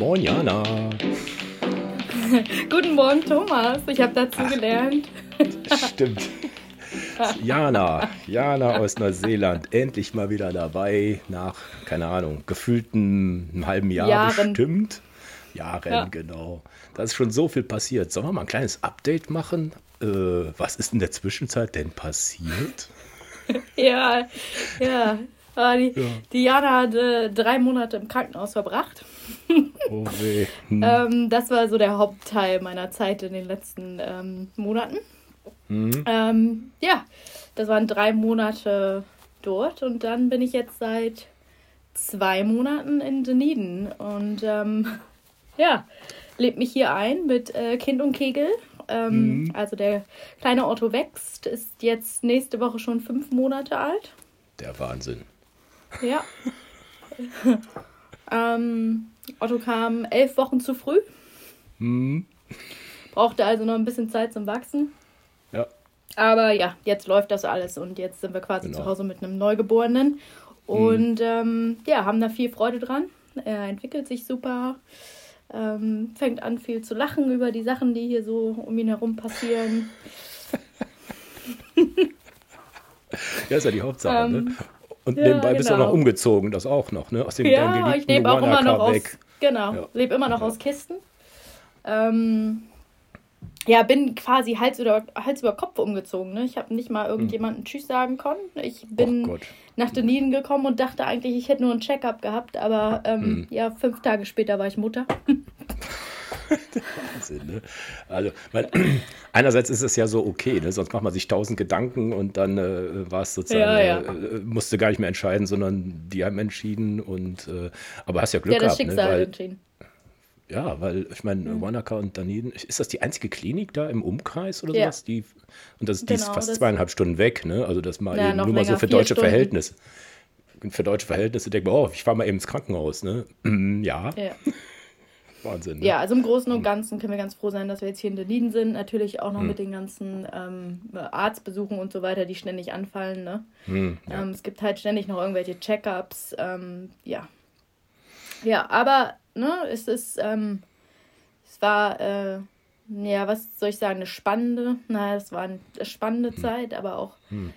Moin, Jana. Guten Morgen, Thomas. Ich habe dazu Ach, gelernt. Stimmt. Jana, Jana aus Neuseeland, endlich mal wieder dabei, nach, keine Ahnung, gefühlten einem halben Jahr Jahren. bestimmt. Jahren, ja. genau. Da ist schon so viel passiert. Sollen wir mal ein kleines Update machen? Äh, was ist in der Zwischenzeit denn passiert? ja, ja. Ah, die, ja. die Jana hat äh, drei Monate im Krankenhaus verbracht. Oh weh. Hm. ähm, das war so der Hauptteil meiner Zeit in den letzten ähm, Monaten. Mhm. Ähm, ja, das waren drei Monate dort und dann bin ich jetzt seit zwei Monaten in Dunedin und ähm, ja, lebe mich hier ein mit äh, Kind und Kegel. Ähm, mhm. Also der kleine Otto wächst, ist jetzt nächste Woche schon fünf Monate alt. Der Wahnsinn. Ja. ähm, Otto kam elf Wochen zu früh. Mhm. Brauchte also noch ein bisschen Zeit zum Wachsen. Ja. Aber ja, jetzt läuft das alles und jetzt sind wir quasi genau. zu Hause mit einem Neugeborenen und mhm. ähm, ja, haben da viel Freude dran. Er entwickelt sich super, ähm, fängt an viel zu lachen über die Sachen, die hier so um ihn herum passieren. ja, ist ja die Hauptsache. Ne? Ähm, ne? Und ja, nebenbei genau. bist du auch noch genau. umgezogen, das auch noch, ne? Aus dem ja, ich lebe auch immer noch weg. aus, genau, ja. lebe immer noch ja. aus Kisten. Ähm, ja, bin quasi Hals über, Hals über Kopf umgezogen. Ne? Ich habe nicht mal irgendjemanden hm. Tschüss sagen können. Ich bin nach Dunedin gekommen und dachte eigentlich, ich hätte nur ein Check-up gehabt, aber ähm, hm. ja, fünf Tage später war ich Mutter. Wahnsinn, ne? Also, weil, einerseits ist es ja so okay, ne? sonst macht man sich tausend Gedanken und dann äh, war es sozusagen, ja, ja. Äh, musste gar nicht mehr entscheiden, sondern die haben entschieden und äh, aber hast ja Glück ja, das gehabt. Ne? Schicksal ne? weil, entschieden. Ja, weil ich meine, mhm. Wanaka und Dunedin, ist das die einzige Klinik da im Umkreis oder ja. sowas? Die, und das, die genau, ist fast zweieinhalb Stunden weg, ne? Also das mal ja, eben, nur länger, mal so für deutsche Stunden. Verhältnisse. Für deutsche Verhältnisse denke ich mir, oh, ich fahre mal eben ins Krankenhaus, ne? ja. ja. Wahnsinn. Ne? Ja, also im Großen und Ganzen können wir ganz froh sein, dass wir jetzt hier in Dunedin sind. Natürlich auch noch hm. mit den ganzen ähm, Arztbesuchen und so weiter, die ständig anfallen. Ne? Hm, ja. ähm, es gibt halt ständig noch irgendwelche Check-ups. Ähm, ja. Ja, aber ne, es ist, ähm, es war, äh, ja, was soll ich sagen, eine spannende, naja, es war eine spannende hm. Zeit, aber auch hm.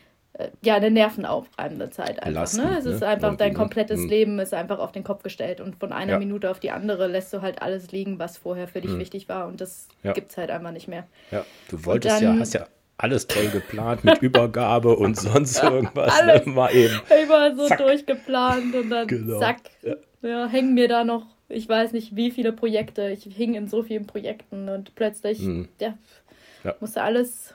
Ja, eine nervenaufreibende Zeit einfach. Belastend, ne? Es ist ne? einfach, dein komplettes ne? Leben ist einfach auf den Kopf gestellt und von einer ja. Minute auf die andere lässt du halt alles liegen, was vorher für dich hm. wichtig war und das ja. gibt es halt einfach nicht mehr. Ja, du wolltest dann, ja, hast ja alles toll geplant mit Übergabe und sonst irgendwas. Ne? Alles Mal eben. Ich war so zack. durchgeplant und dann genau. zack, ja. ja, hängen mir da noch ich weiß nicht, wie viele Projekte. Ich hing in so vielen Projekten und plötzlich mhm. ja, ja. musste alles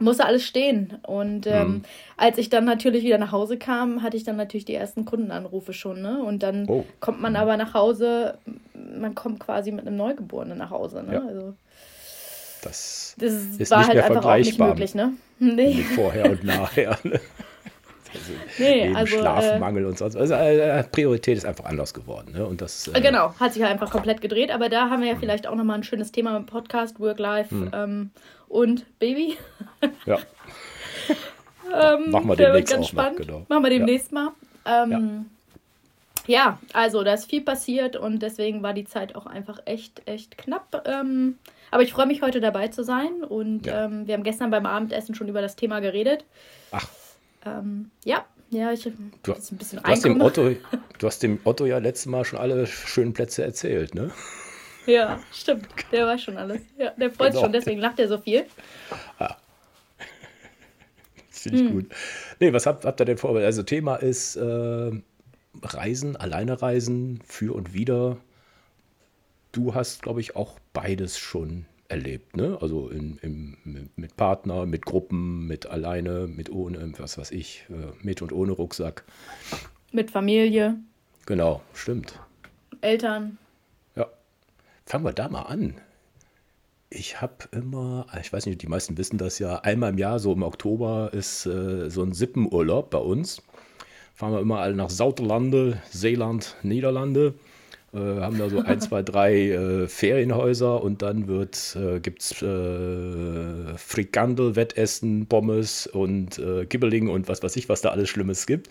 musste alles stehen. Und ähm, mhm. als ich dann natürlich wieder nach Hause kam, hatte ich dann natürlich die ersten Kundenanrufe schon. Ne? Und dann oh. kommt man aber nach Hause, man kommt quasi mit einem Neugeborenen nach Hause. Ne? Ja. Also, das, das ist war halt einfach auch nicht möglich. Ne? Nee. Vorher und nachher. Ne? Nee, also, Schlafmangel äh, und sonst. Also äh, Priorität ist einfach anders geworden. Ne? Und das, äh, genau, hat sich ja einfach komplett gedreht. Aber da haben wir ja mhm. vielleicht auch nochmal ein schönes Thema im Podcast, Work-Life mhm. ähm, und Baby. Ja. ähm, Machen wir demnächst ganz auch spannend. Noch, genau. Machen wir demnächst ja. mal. Ähm, ja. ja. also da ist viel passiert und deswegen war die Zeit auch einfach echt, echt knapp. Ähm, aber ich freue mich heute dabei zu sein und ja. ähm, wir haben gestern beim Abendessen schon über das Thema geredet. Ach, ähm, ja, ja, ich du, ein bisschen du hast, dem Otto, du hast dem Otto ja letztes Mal schon alle schönen Plätze erzählt, ne? Ja, stimmt. Der weiß schon alles. Ja, der freut sich genau. schon, deswegen lacht er so viel. Ah. Finde ich hm. gut. Nee, was habt, habt ihr denn vor? Also Thema ist äh, Reisen, alleine reisen, für und wieder. Du hast, glaube ich, auch beides schon erlebt, ne? Also in, im, mit Partner, mit Gruppen, mit alleine, mit ohne, was weiß ich, äh, mit und ohne Rucksack. Mit Familie. Genau, stimmt. Eltern. Ja. Fangen wir da mal an. Ich habe immer, ich weiß nicht, die meisten wissen das ja, einmal im Jahr, so im Oktober, ist äh, so ein Sippenurlaub bei uns. Fahren wir immer alle nach Sauterlande, Seeland, Niederlande. Äh, haben da so ein, zwei, drei äh, Ferienhäuser und dann äh, gibt es äh, Frikandel, Wettessen, Pommes und äh, Gibbeling und was weiß ich, was da alles Schlimmes gibt.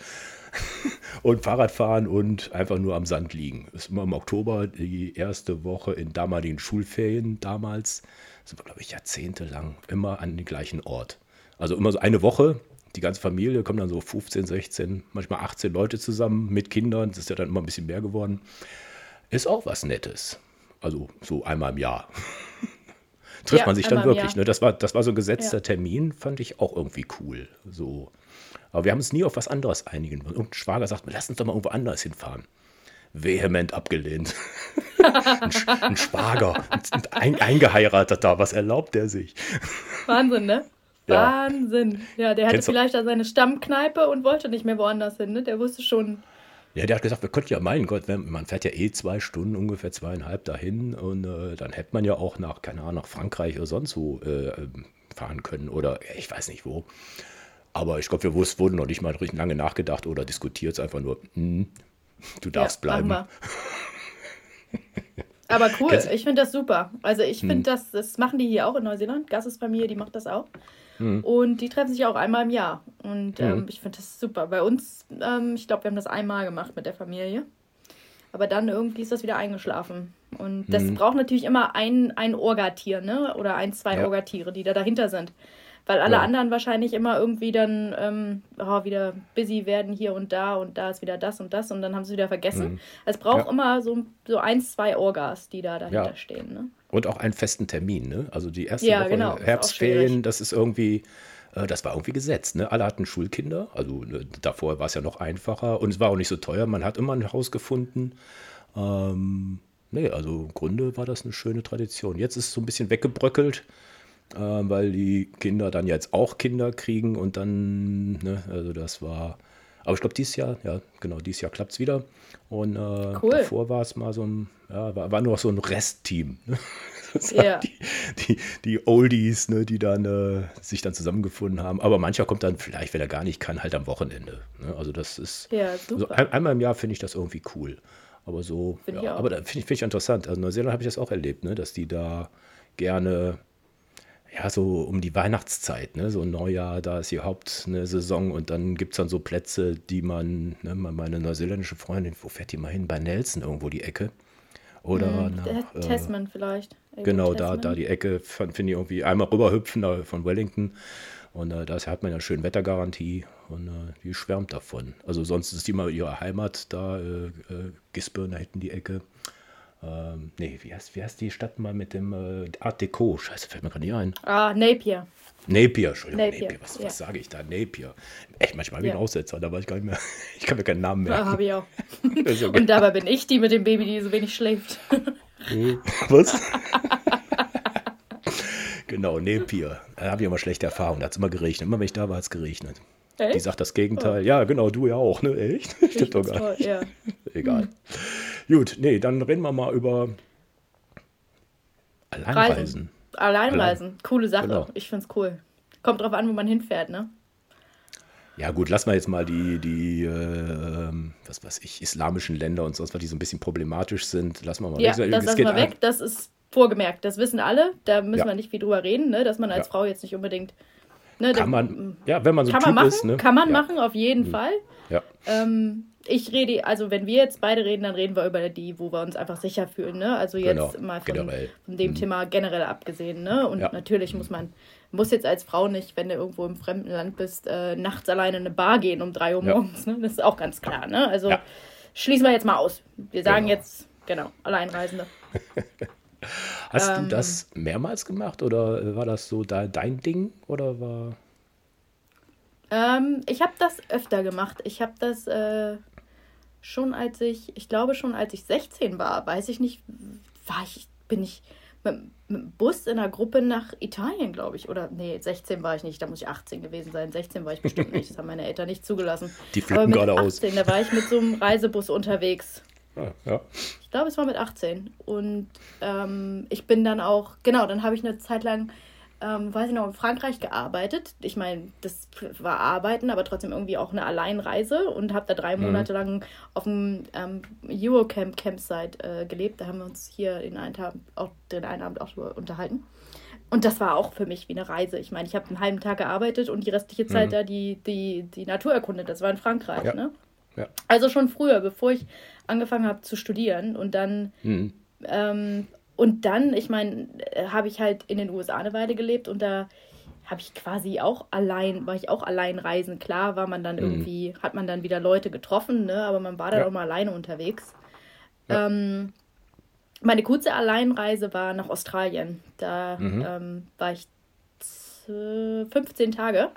und Fahrrad fahren und einfach nur am Sand liegen. Das ist immer im Oktober die erste Woche in damaligen Schulferien damals. Das war, glaube ich, jahrzehntelang immer an den gleichen Ort. Also immer so eine Woche. Die ganze Familie kommen dann so 15, 16, manchmal 18 Leute zusammen mit Kindern. Das ist ja dann immer ein bisschen mehr geworden. Ist auch was Nettes. Also so einmal im Jahr. Trifft ja, man sich dann wirklich. Ne? Das, war, das war so ein gesetzter ja. Termin, fand ich auch irgendwie cool. So. Aber wir haben uns nie auf was anderes einigen. Und Schwager sagt, lass uns doch mal irgendwo anders hinfahren. Vehement abgelehnt. ein, ein Schwager, ein, eingeheirateter, was erlaubt der sich? Wahnsinn, ne? Ja. Wahnsinn. Ja, der hatte Kennst vielleicht da seine Stammkneipe und wollte nicht mehr woanders hin, ne? Der wusste schon, ja, der hat gesagt, wir könnten ja, mein Gott, wenn, man fährt ja eh zwei Stunden, ungefähr zweieinhalb dahin und äh, dann hätte man ja auch nach, keine Ahnung, nach Frankreich oder sonst wo äh, fahren können oder ich weiß nicht wo. Aber ich glaube, wir wurden noch nicht mal richtig lange nachgedacht oder diskutiert, es einfach nur, hm, du darfst ja, bleiben. Aber cool, ich finde das super. Also ich finde hm. das, das machen die hier auch in Neuseeland. Gasses Familie, die macht das auch. Mhm. Und die treffen sich auch einmal im Jahr. Und ähm, mhm. ich finde das super. Bei uns, ähm, ich glaube, wir haben das einmal gemacht mit der Familie. Aber dann irgendwie ist das wieder eingeschlafen. Und das mhm. braucht natürlich immer ein, ein Orgatier, ne? Oder ein, zwei ja. Orgatiere, die da dahinter sind. Weil alle ja. anderen wahrscheinlich immer irgendwie dann ähm, oh, wieder busy werden hier und da und da ist wieder das und das und dann haben sie wieder vergessen. Mhm. Es braucht ja. immer so, so eins, zwei Orgas, die da dahinter stehen. Ne? Und auch einen festen Termin, ne? Also die erste ja, Woche genau, Herbstferien, das ist irgendwie, äh, das war irgendwie gesetzt, ne? Alle hatten Schulkinder, also ne, davor war es ja noch einfacher und es war auch nicht so teuer, man hat immer ein Haus gefunden. Ähm, nee, also im Grunde war das eine schöne Tradition. Jetzt ist es so ein bisschen weggebröckelt, äh, weil die Kinder dann jetzt auch Kinder kriegen und dann, ne, also das war aber ich glaube, dieses Jahr, ja, genau, dieses Jahr klappt es wieder. Und äh, cool. davor war es mal so ein, ja, war, war nur so ein Restteam. Ne? Ja. Die, die, die, Oldies, ne, die dann äh, sich dann zusammengefunden haben. Aber mancher kommt dann vielleicht, wenn er gar nicht kann, halt am Wochenende. Ne? Also das ist ja. Also ein, einmal im Jahr finde ich das irgendwie cool. Aber so, ja, aber finde ich, find ich interessant. Also in Neuseeland habe ich das auch erlebt, ne, dass die da gerne ja, so um die Weihnachtszeit, ne? so Neujahr, da ist die Hauptsaison und dann gibt es dann so Plätze, die man, ne, meine neuseeländische Freundin, wo fährt die mal hin? Bei Nelson irgendwo die Ecke. Oder mhm, nach, äh, Tasman vielleicht. Genau, da, da die Ecke finde ich irgendwie einmal rüberhüpfen da von Wellington. Und äh, da hat man ja schön Wettergarantie und äh, die schwärmt davon. Also sonst ist die mal ihre Heimat da, äh, äh Gisborne, da hinten die Ecke. Ähm, nee, wie heißt, wie heißt die Stadt mal mit dem äh, Art Deco? Scheiße, fällt mir gerade nicht ein. Ah, Napier. Napier, Entschuldigung, Napier. Napier. Was, ja. was sage ich da? Napier. Echt, manchmal habe ich ja. einen Aussetzer, da weiß ich gar nicht mehr. Ich kann mir keinen Namen merken. Ja, habe ich auch. Und dabei bin ich die mit dem Baby, die so wenig schläft. was? genau, Napier. Da habe ich immer schlechte Erfahrungen. Da hat es immer geregnet. Immer wenn ich da war, hat es geregnet. Echt? Die sagt das Gegenteil. Oh. Ja, genau, du ja auch, ne? Echt? Stimmt doch gar nicht. Ja. Egal. Hm. Gut, nee, dann reden wir mal über Alleinreisen. Reisen. Alleinreisen, Allein. coole Sache. Genau. Ich find's cool. Kommt drauf an, wo man hinfährt, ne? Ja gut, lassen wir jetzt mal die, die äh, was weiß ich, islamischen Länder und sonst was, die so ein bisschen problematisch sind, lassen wir mal ja, weg. Das lassen wir weg, das ist vorgemerkt, das wissen alle, da müssen ja. wir nicht viel drüber reden, ne? dass man als ja. Frau jetzt nicht unbedingt... Ne, kann man, ja, wenn man so kann typ man machen, ist. Ne? Kann man machen, auf jeden mhm. Fall. Ja. Ähm, ich rede, also wenn wir jetzt beide reden, dann reden wir über die, wo wir uns einfach sicher fühlen, ne? Also jetzt genau, mal von, von dem mhm. Thema generell abgesehen, ne? Und ja. natürlich muss man, muss jetzt als Frau nicht, wenn du irgendwo im fremden Land bist, äh, nachts alleine in eine Bar gehen um drei Uhr ja. morgens, ne? Das ist auch ganz klar, ne? Also ja. schließen wir jetzt mal aus. Wir sagen genau. jetzt, genau, Alleinreisende. Hast ähm, du das mehrmals gemacht oder war das so da, dein Ding oder war. Ähm, ich habe das öfter gemacht. Ich habe das äh, schon als ich, ich glaube schon als ich 16 war, weiß ich nicht, war ich, bin ich mit, mit dem Bus in einer Gruppe nach Italien, glaube ich. Oder nee, 16 war ich nicht, da muss ich 18 gewesen sein. 16 war ich bestimmt nicht, das haben meine Eltern nicht zugelassen. Die flippen gerade aus. Da war ich mit so einem Reisebus unterwegs. Ah, ja. Ich glaube, es war mit 18. Und ähm, ich bin dann auch, genau, dann habe ich eine Zeit lang ähm, weiß ich noch, in Frankreich gearbeitet. Ich meine, das war Arbeiten, aber trotzdem irgendwie auch eine Alleinreise und habe da drei mhm. Monate lang auf dem ähm, Eurocamp Campsite äh, gelebt. Da haben wir uns hier den einen, Tag, auch, den einen Abend auch unterhalten. Und das war auch für mich wie eine Reise. Ich meine, ich habe einen halben Tag gearbeitet und die restliche Zeit mhm. da die, die, die Natur erkundet. Das war in Frankreich, ja. ne? Ja. Also schon früher, bevor ich angefangen habe zu studieren und dann mhm. ähm, und dann, ich meine, äh, habe ich halt in den USA eine Weile gelebt und da habe ich quasi auch allein, war ich auch allein reisen. Klar war man dann mhm. irgendwie, hat man dann wieder Leute getroffen, ne? aber man war dann ja. auch mal alleine unterwegs. Ja. Ähm, meine kurze Alleinreise war nach Australien. Da mhm. ähm, war ich 15 Tage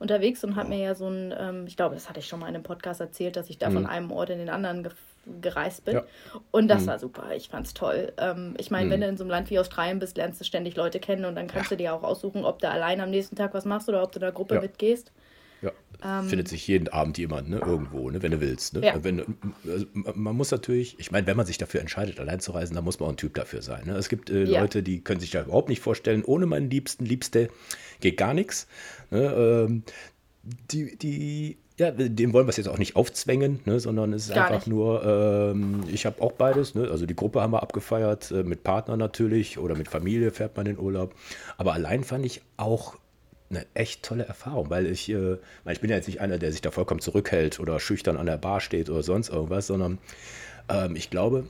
unterwegs und habe mir ja so ein, ähm, ich glaube, das hatte ich schon mal in einem Podcast erzählt, dass ich da mhm. von einem Ort in den anderen ge gereist bin. Ja. Und das mhm. war super. Ich fand es toll. Ähm, ich meine, mhm. wenn du in so einem Land wie Australien bist, lernst du ständig Leute kennen und dann kannst ja. du dir auch aussuchen, ob du allein am nächsten Tag was machst oder ob du in einer Gruppe ja. mitgehst. Ja. Ähm, Findet sich jeden Abend jemand, ne? Irgendwo, ne? wenn du willst. Ne? Ja. Wenn, also man muss natürlich, ich meine, wenn man sich dafür entscheidet, allein zu reisen, dann muss man auch ein Typ dafür sein. Ne? Es gibt äh, ja. Leute, die können sich da überhaupt nicht vorstellen, ohne meinen Liebsten, Liebste geht gar nichts. Ne? Ähm, die, die, ja, dem wollen wir es jetzt auch nicht aufzwängen, ne, sondern es ist Gar einfach nicht. nur, ähm, ich habe auch beides, ne, also die Gruppe haben wir abgefeiert, äh, mit Partnern natürlich oder mit Familie fährt man in Urlaub. Aber allein fand ich auch eine echt tolle Erfahrung, weil ich, äh, ich bin ja jetzt nicht einer, der sich da vollkommen zurückhält oder schüchtern an der Bar steht oder sonst irgendwas, sondern ähm, ich glaube,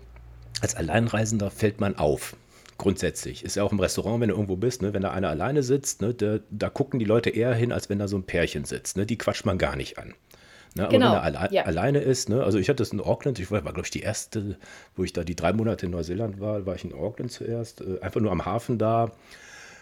als Alleinreisender fällt man auf. Grundsätzlich. Ist ja auch im Restaurant, wenn du irgendwo bist, ne, wenn da einer alleine sitzt, ne, da, da, gucken die Leute eher hin, als wenn da so ein Pärchen sitzt. Ne, die quatscht man gar nicht an. Ne, aber genau. wenn er alle, ja. alleine ist, ne, also ich hatte das in Auckland, ich war, war glaube ich, die erste, wo ich da die drei Monate in Neuseeland war, war ich in Auckland zuerst, äh, einfach nur am Hafen da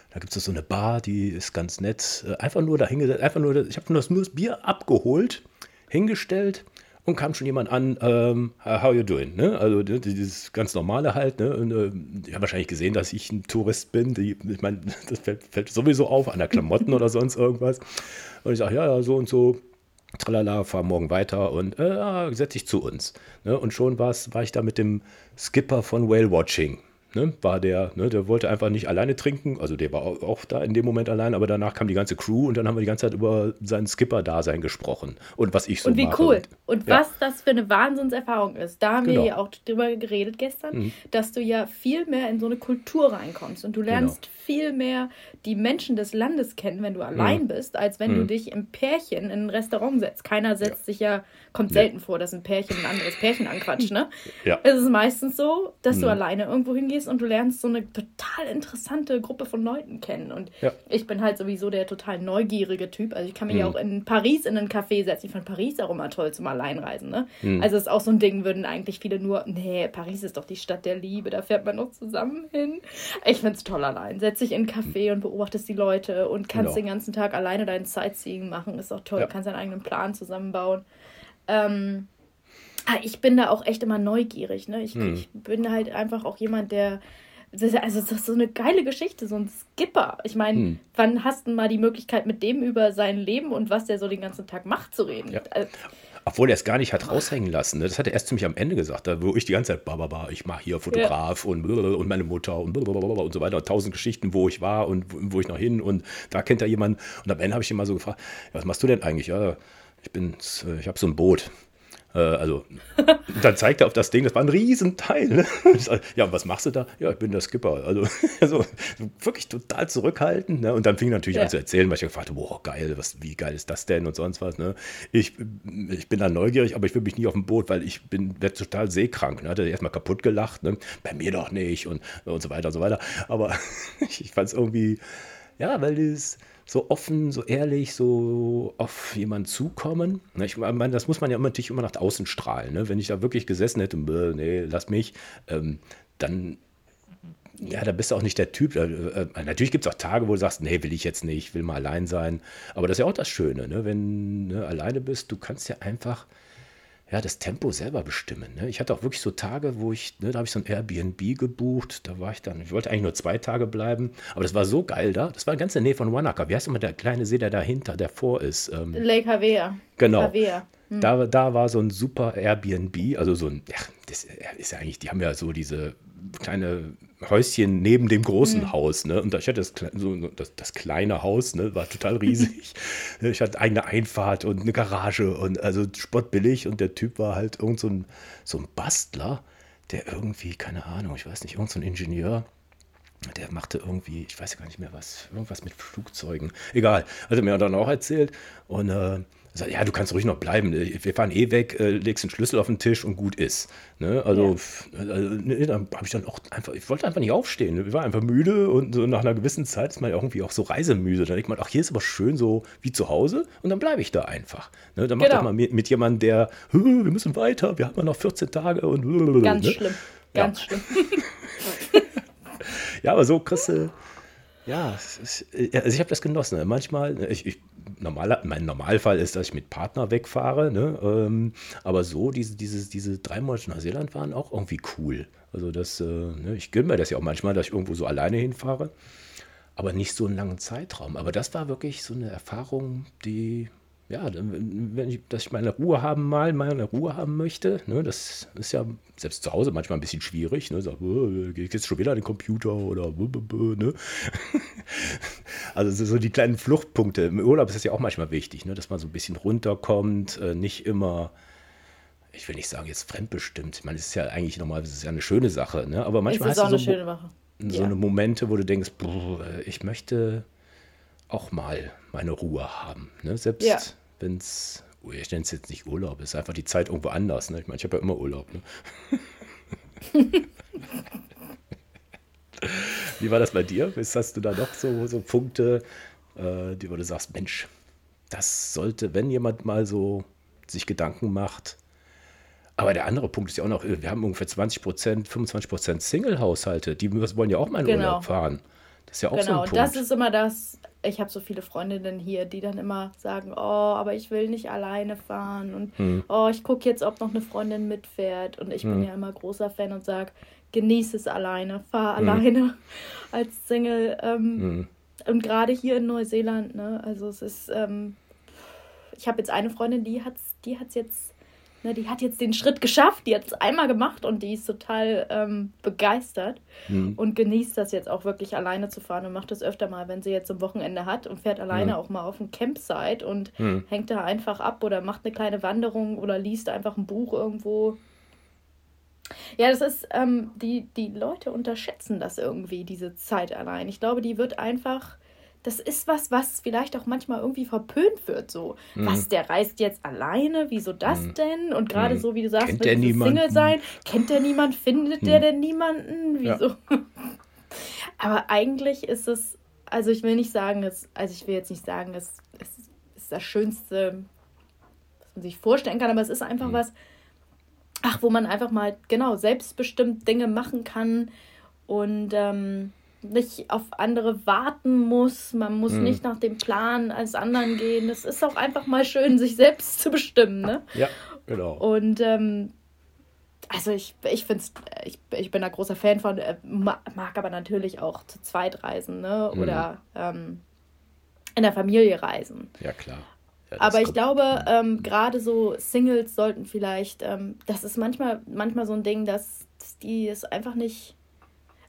da gibt es so eine Bar, die ist ganz nett. Äh, einfach nur da hingesetzt, einfach nur, ich habe nur das, nur das Bier abgeholt, hingestellt und kam schon jemand an, ähm, how you doing? Ne? Also dieses ganz normale halt. Ne? Und, äh, die haben wahrscheinlich gesehen, dass ich ein Tourist bin. Die, ich meine, das fällt, fällt, sowieso auf, an der Klamotten oder sonst irgendwas. Und ich sage, ja, ja, so und so. Tralala, fahr morgen weiter und äh, setz dich zu uns. Ne? Und schon war ich da mit dem Skipper von Whale Watching ne, war der, ne, der wollte einfach nicht alleine trinken. Also der war auch da in dem Moment allein, aber danach kam die ganze Crew und dann haben wir die ganze Zeit über sein Skipper-Dasein gesprochen und was ich so Und wie mache. cool. Und, und ja. was das für eine Wahnsinnserfahrung ist. Da haben genau. wir ja auch drüber geredet gestern, mhm. dass du ja viel mehr in so eine Kultur reinkommst und du lernst genau. viel mehr die Menschen des Landes kennen, wenn du allein mhm. bist, als wenn mhm. du dich im Pärchen in ein Restaurant setzt. Keiner setzt ja. sich ja, kommt selten vor, dass ein Pärchen ein anderes Pärchen anquatscht, ne? Ja. Es ist meistens so, dass du mhm. alleine irgendwo hingehst und du lernst so eine total interessante Gruppe von Leuten kennen. Und ja. ich bin halt sowieso der total neugierige Typ. Also ich kann mich mhm. auch in Paris in einen Café setzen. Ich fand Paris auch immer toll zum Alleinreisen. Ne? Mhm. Also ist auch so ein Ding, würden eigentlich viele nur, nee, Paris ist doch die Stadt der Liebe, da fährt man noch zusammen hin. Ich finde es toll allein. Setz dich in einen Café und beobachtest die Leute und kannst genau. den ganzen Tag alleine dein Sightseeing machen. Ist auch toll. Ja. Kannst deinen eigenen Plan zusammenbauen. Ähm, Ah, ich bin da auch echt immer neugierig. Ne? Ich, hm. ich bin halt einfach auch jemand, der. also, das ist so eine geile Geschichte, so ein Skipper. Ich meine, hm. wann hast du mal die Möglichkeit, mit dem über sein Leben und was der so den ganzen Tag macht zu reden? Ja. Also, obwohl er es gar nicht hat raushängen lassen. Ne? Das hat er erst ziemlich am Ende gesagt, wo ich die ganze Zeit, bababa, ich mache hier Fotograf ja. und, und meine Mutter und, und so weiter. Und tausend Geschichten, wo ich war und wo ich noch hin und da kennt er jemanden. Und am Ende habe ich ihn mal so gefragt, was machst du denn eigentlich? Ja, ich bin, ich habe so ein Boot. Äh, also, dann zeigt er auf das Ding, das war ein Riesenteil. Ne? ja, was machst du da? Ja, ich bin der Skipper. Also, also wirklich total zurückhaltend. Ne? Und dann fing er natürlich ja. an zu erzählen, weil ich gefragt habe, boah, geil, was, wie geil ist das denn und sonst was. Ne? Ich, ich bin da neugierig, aber ich will mich nie auf dem Boot, weil ich bin total seekrank. Ne? Hat er erstmal kaputt gelacht, ne? bei mir doch nicht und, und so weiter und so weiter. Aber ich fand es irgendwie, ja, weil das so offen, so ehrlich, so auf jemanden zukommen. Ich meine, das muss man ja immer, natürlich immer nach außen strahlen. Ne? Wenn ich da wirklich gesessen hätte, nee, lass mich, ähm, dann ja, da bist du auch nicht der Typ. Äh, äh, natürlich gibt es auch Tage, wo du sagst, nee, will ich jetzt nicht, will mal allein sein. Aber das ist ja auch das Schöne, ne? wenn du ne, alleine bist, du kannst ja einfach ja, das Tempo selber bestimmen. Ne? Ich hatte auch wirklich so Tage, wo ich, ne, da habe ich so ein Airbnb gebucht, da war ich dann, ich wollte eigentlich nur zwei Tage bleiben, aber das war so geil da. Das war ganz in der Nähe von Wanaka. Wie heißt immer der kleine See, der dahinter, der vor ist? Ähm, Lake Havea. Genau. Havea. Hm. Da, da war so ein super Airbnb, also so ein, ja, das ist ja eigentlich, die haben ja so diese kleine Häuschen neben dem großen mhm. Haus. Ne? Und ich hatte das, so, das, das, kleine Haus, ne? war total riesig. ich hatte eigene Einfahrt und eine Garage und also spottbillig. Und der Typ war halt irgend so ein, so ein Bastler, der irgendwie, keine Ahnung, ich weiß nicht, irgend so ein Ingenieur. Der machte irgendwie, ich weiß gar nicht mehr was, irgendwas mit Flugzeugen. Egal, hat er mir dann auch erzählt. Und äh, Sagt, ja, du kannst ruhig noch bleiben. Wir fahren eh weg, äh, legst den Schlüssel auf den Tisch und gut ist. Ne? Also, ja. also nee, dann habe ich dann auch einfach, ich wollte einfach nicht aufstehen. Ich war einfach müde und so nach einer gewissen Zeit ist man ja irgendwie auch so reisemüde. Dann denkt man, ach, hier ist aber schön so wie zu Hause und dann bleibe ich da einfach. Ne? Dann macht genau. mal mit, mit jemandem, der, wir müssen weiter, wir haben ja noch 14 Tage und. Ganz ne? schlimm. Ganz ja. schlimm. ja, aber so kriegst du. Ja, also ich habe das genossen. Manchmal, ich, ich normaler, mein Normalfall ist, dass ich mit Partner wegfahre, ne? Ähm, aber so, diese, diese, diese drei Monate Neuseeland waren auch irgendwie cool. Also das, äh, ne? ich gönne mir das ja auch manchmal, dass ich irgendwo so alleine hinfahre, aber nicht so einen langen Zeitraum. Aber das war wirklich so eine Erfahrung, die ja, wenn ich, dass ich meine Ruhe haben mal, meine Ruhe haben möchte, ne, das ist ja selbst zu Hause manchmal ein bisschen schwierig. Ne, sag, oh, gehe ich jetzt schon wieder an den Computer oder ne? Also so die kleinen Fluchtpunkte. Im Urlaub ist das ja auch manchmal wichtig, ne, dass man so ein bisschen runterkommt, äh, nicht immer ich will nicht sagen, jetzt fremdbestimmt. Ich meine, es ist ja eigentlich nochmal, es ist ja eine schöne Sache, ne? Aber manchmal hast du so, so ja. eine Momente, wo du denkst, boah, ich möchte auch mal meine Ruhe haben. Ne? Selbst ja. wenn es, oh, ich nenne es jetzt nicht Urlaub, ist einfach die Zeit irgendwo anders. Ne? Ich meine, ich habe ja immer Urlaub. Ne? Wie war das bei dir? Hast du da noch so, so Punkte, äh, die, wo du sagst, Mensch, das sollte, wenn jemand mal so sich Gedanken macht. Aber der andere Punkt ist ja auch noch, wir haben ungefähr 20 Prozent, 25 Prozent Single-Haushalte, die wollen ja auch mal in genau. Urlaub fahren. Das ist ja auch genau, so ein Punkt. Genau, das ist immer das, ich habe so viele Freundinnen hier, die dann immer sagen, oh, aber ich will nicht alleine fahren und hm. oh, ich gucke jetzt, ob noch eine Freundin mitfährt. Und ich hm. bin ja immer großer Fan und sage, genieße es alleine, fahr hm. alleine als Single. Ähm, hm. und gerade hier in Neuseeland, ne, also es ist, ähm, ich habe jetzt eine Freundin, die hat es die hat's jetzt Ne, die hat jetzt den Schritt geschafft, die hat es einmal gemacht und die ist total ähm, begeistert mhm. und genießt das jetzt auch wirklich alleine zu fahren und macht das öfter mal, wenn sie jetzt ein Wochenende hat und fährt alleine mhm. auch mal auf ein Campsite und mhm. hängt da einfach ab oder macht eine kleine Wanderung oder liest einfach ein Buch irgendwo. Ja, das ist, ähm, die, die Leute unterschätzen das irgendwie, diese Zeit allein. Ich glaube, die wird einfach das ist was, was vielleicht auch manchmal irgendwie verpönt wird. So, mhm. was, der reist jetzt alleine? Wieso das mhm. denn? Und gerade mhm. so, wie du sagst, kennt mit Single sein, kennt der niemand? Findet der mhm. denn niemanden? Wieso? Ja. Aber eigentlich ist es, also ich will nicht sagen, es, also ich will jetzt nicht sagen, es, es ist das Schönste, was man sich vorstellen kann, aber es ist einfach mhm. was, ach, wo man einfach mal, genau, selbstbestimmt Dinge machen kann und ähm, nicht auf andere warten muss. Man muss mhm. nicht nach dem Plan als anderen gehen. Es ist auch einfach mal schön, sich selbst zu bestimmen. Ne? Ja, genau. Und ähm, also ich, ich finde ich, ich bin ein großer Fan von, äh, mag aber natürlich auch zu zweit reisen, ne? Mhm. Oder mhm. ähm, in der Familie reisen. Ja, klar. Ja, aber ich glaube, ähm, gerade so Singles sollten vielleicht, ähm, das ist manchmal, manchmal so ein Ding, dass die es einfach nicht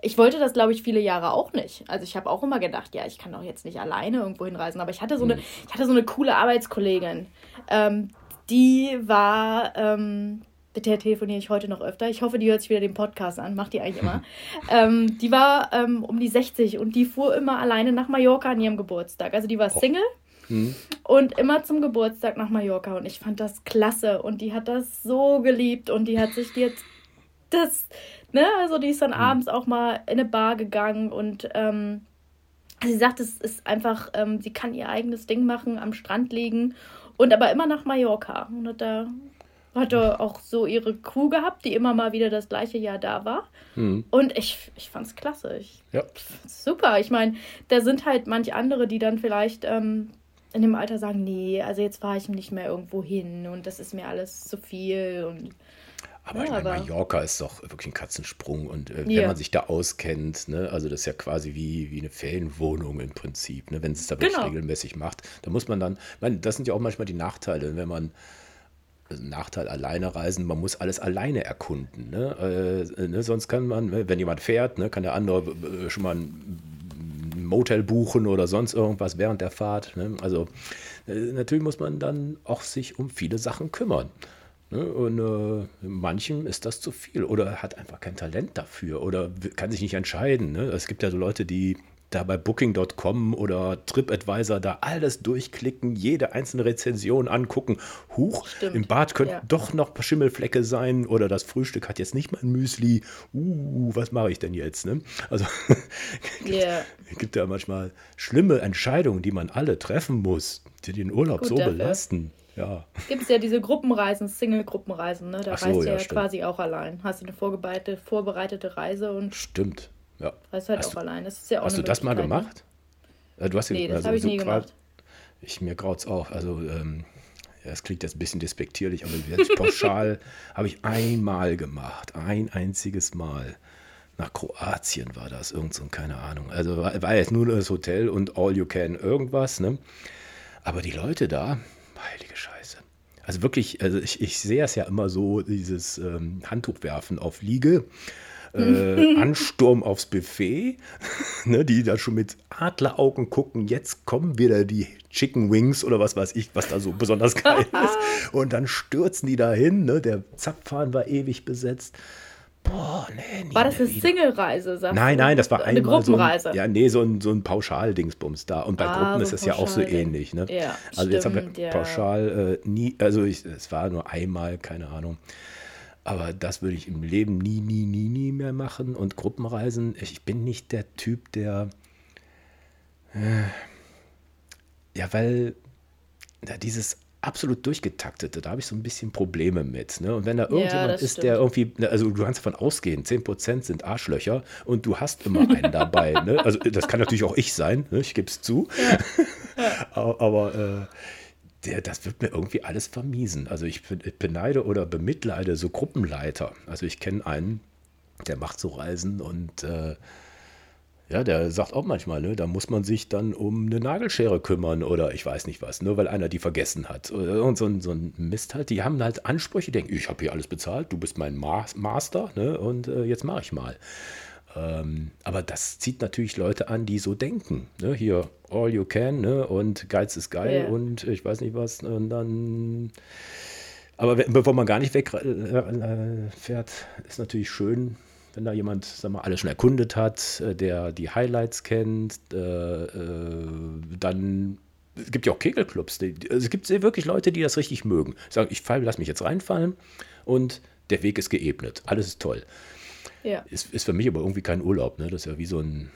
ich wollte das, glaube ich, viele Jahre auch nicht. Also ich habe auch immer gedacht, ja, ich kann doch jetzt nicht alleine irgendwo hinreisen. Aber ich hatte so eine, hm. ich hatte so eine coole Arbeitskollegin. Ähm, die war, ähm, mit der telefoniere ich heute noch öfter. Ich hoffe, die hört sich wieder den Podcast an. Macht die eigentlich immer. ähm, die war ähm, um die 60 und die fuhr immer alleine nach Mallorca an ihrem Geburtstag. Also die war oh. Single. Hm. Und immer zum Geburtstag nach Mallorca. Und ich fand das klasse. Und die hat das so geliebt. Und die hat sich jetzt das, ne, also die ist dann mhm. abends auch mal in eine Bar gegangen und ähm, sie sagt, es ist einfach, ähm, sie kann ihr eigenes Ding machen, am Strand liegen und aber immer nach Mallorca. Und hat da hatte auch so ihre Crew gehabt, die immer mal wieder das gleiche Jahr da war. Mhm. Und ich, ich fand's klasse. Ich, ja. Super. Ich meine, da sind halt manche andere, die dann vielleicht ähm, in dem Alter sagen, nee, also jetzt fahre ich nicht mehr irgendwo hin und das ist mir alles zu viel und aber ja, meine, Mallorca ist doch wirklich ein Katzensprung und äh, wenn ja. man sich da auskennt, ne, also das ist ja quasi wie, wie eine Ferienwohnung im Prinzip, ne, wenn es da wirklich genau. regelmäßig macht, da muss man dann, meine, das sind ja auch manchmal die Nachteile, wenn man also Nachteil alleine reisen, man muss alles alleine erkunden. Ne? Äh, ne? Sonst kann man, ne, wenn jemand fährt, ne, kann der andere äh, schon mal ein Motel buchen oder sonst irgendwas während der Fahrt. Ne? Also äh, natürlich muss man dann auch sich um viele Sachen kümmern. Ne? Und äh, manchem ist das zu viel oder hat einfach kein Talent dafür oder kann sich nicht entscheiden. Ne? Es gibt ja so Leute, die da bei Booking.com oder TripAdvisor da alles durchklicken, jede einzelne Rezension angucken. Huch, Stimmt. im Bad könnten ja. doch noch Schimmelflecke sein oder das Frühstück hat jetzt nicht mal ein Müsli. Uh, was mache ich denn jetzt? Ne? Also yeah. gibt ja manchmal schlimme Entscheidungen, die man alle treffen muss, die den Urlaub Gut so dafür. belasten. Ja. Gibt es ja diese Gruppenreisen, Single-Gruppenreisen, ne? Da so, reist du ja, ja quasi auch allein. Hast du eine vorbereitete, vorbereitete Reise und. Stimmt. Ja. Reist halt hast auch du, allein. Das ist ja auch Hast du das mal ne? gemacht? Du hast nee, das also, habe ich so nie gemacht. Ich, mir graut es auch. Also, ähm, das klingt jetzt ein bisschen despektierlich, aber jetzt pauschal habe ich einmal gemacht. Ein einziges Mal. Nach Kroatien war das, irgend so, keine Ahnung. Also war, war jetzt nur das Hotel und all you can irgendwas, ne? Aber die Leute da, heilige Scheiße. Also wirklich, also ich, ich sehe es ja immer so, dieses ähm, Handtuch werfen auf Liege. Äh, Ansturm aufs Buffet, ne, die da schon mit Adleraugen gucken, jetzt kommen wieder die Chicken Wings oder was weiß ich, was da so besonders geil ist. Und dann stürzen die da hin, ne, der Zapfhahn war ewig besetzt. Boah, nee, nie War das eine Single-Reise? Nein, nein, das war eine Gruppenreise. So ein, ja, nee, so ein, so ein Pauschal-Dingsbums da. Und bei ah, Gruppen so ist es ja auch so ähnlich. Ne? Ja, also stimmt, jetzt haben wir ja. pauschal äh, nie, also ich, es war nur einmal, keine Ahnung. Aber das würde ich im Leben nie, nie, nie, nie mehr machen. Und Gruppenreisen, ich bin nicht der Typ, der. Äh, ja, weil ja, dieses absolut durchgetaktete, da habe ich so ein bisschen Probleme mit. Ne? Und wenn da irgendjemand ja, ist, stimmt. der irgendwie, ne, also du kannst davon ausgehen, 10% sind Arschlöcher und du hast immer einen dabei. Ne? Also das kann natürlich auch ich sein, ne? ich gebe es zu. Ja. Ja. Aber äh, der, das wird mir irgendwie alles vermiesen. Also ich beneide oder bemitleide so Gruppenleiter. Also ich kenne einen, der macht so Reisen und äh, ja, der sagt auch manchmal, ne, da muss man sich dann um eine Nagelschere kümmern oder ich weiß nicht was, nur weil einer die vergessen hat. Und so ein, so ein Mist halt, die haben halt Ansprüche, denken, ich habe hier alles bezahlt, du bist mein Master ne, und äh, jetzt mache ich mal. Ähm, aber das zieht natürlich Leute an, die so denken. Ne? Hier, all you can ne? und Geiz ist geil yeah. und ich weiß nicht was. Und dann. Aber bevor man gar nicht wegfährt, äh, ist natürlich schön, wenn da jemand, sag mal, alles schon erkundet hat, äh, der die Highlights kennt, äh, äh, dann es gibt ja auch Kegelclubs. Also es gibt wirklich Leute, die das richtig mögen. Sagen, ich fall, lass mich jetzt reinfallen und der Weg ist geebnet. Alles ist toll. Ja. Ist, ist für mich aber irgendwie kein Urlaub. Ne? Das ist ja wie so ein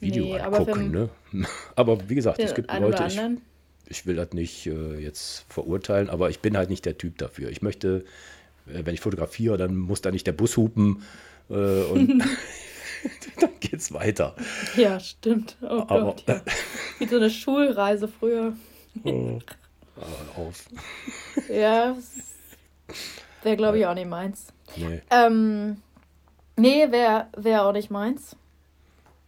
Video nee, angucken. Aber, ne? aber wie gesagt, es gibt Leute, ich, ich, will das nicht äh, jetzt verurteilen, aber ich bin halt nicht der Typ dafür. Ich möchte, äh, wenn ich fotografiere, dann muss da nicht der Bus hupen äh, und dann geht's weiter. Ja, stimmt. Oh Aber, Gott, ja. Wie so eine Schulreise früher. Oh, auf. Ja, wäre, glaube ich, auch nicht meins. Nee. Ähm, nee, wäre wär auch nicht meins.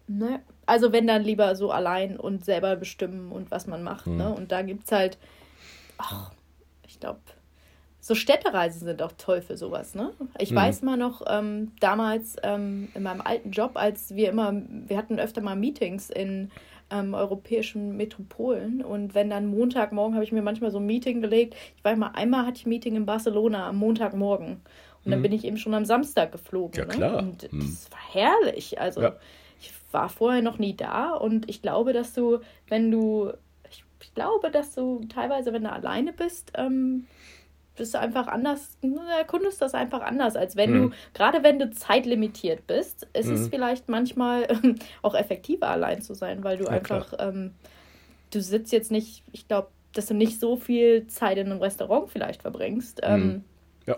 Ne? Also wenn dann lieber so allein und selber bestimmen und was man macht. Hm. Ne? Und da gibt es halt, ach, ich glaube, so Städtereisen sind auch toll für sowas, ne? Ich mhm. weiß mal noch, ähm, damals ähm, in meinem alten Job, als wir immer, wir hatten öfter mal Meetings in ähm, europäischen Metropolen und wenn dann Montagmorgen habe ich mir manchmal so ein Meeting gelegt. Ich weiß mal, einmal hatte ich ein Meeting in Barcelona am Montagmorgen und dann mhm. bin ich eben schon am Samstag geflogen. Ja, ne? klar. Und mhm. das war herrlich. Also ja. ich war vorher noch nie da und ich glaube, dass du, wenn du, ich, ich glaube, dass du teilweise, wenn du alleine bist, ähm, bist du einfach anders, erkundest das einfach anders, als wenn mhm. du, gerade wenn du zeitlimitiert bist, ist mhm. es vielleicht manchmal ähm, auch effektiver allein zu sein, weil du ja, einfach, ähm, du sitzt jetzt nicht, ich glaube, dass du nicht so viel Zeit in einem Restaurant vielleicht verbringst. Mhm. Ähm, ja.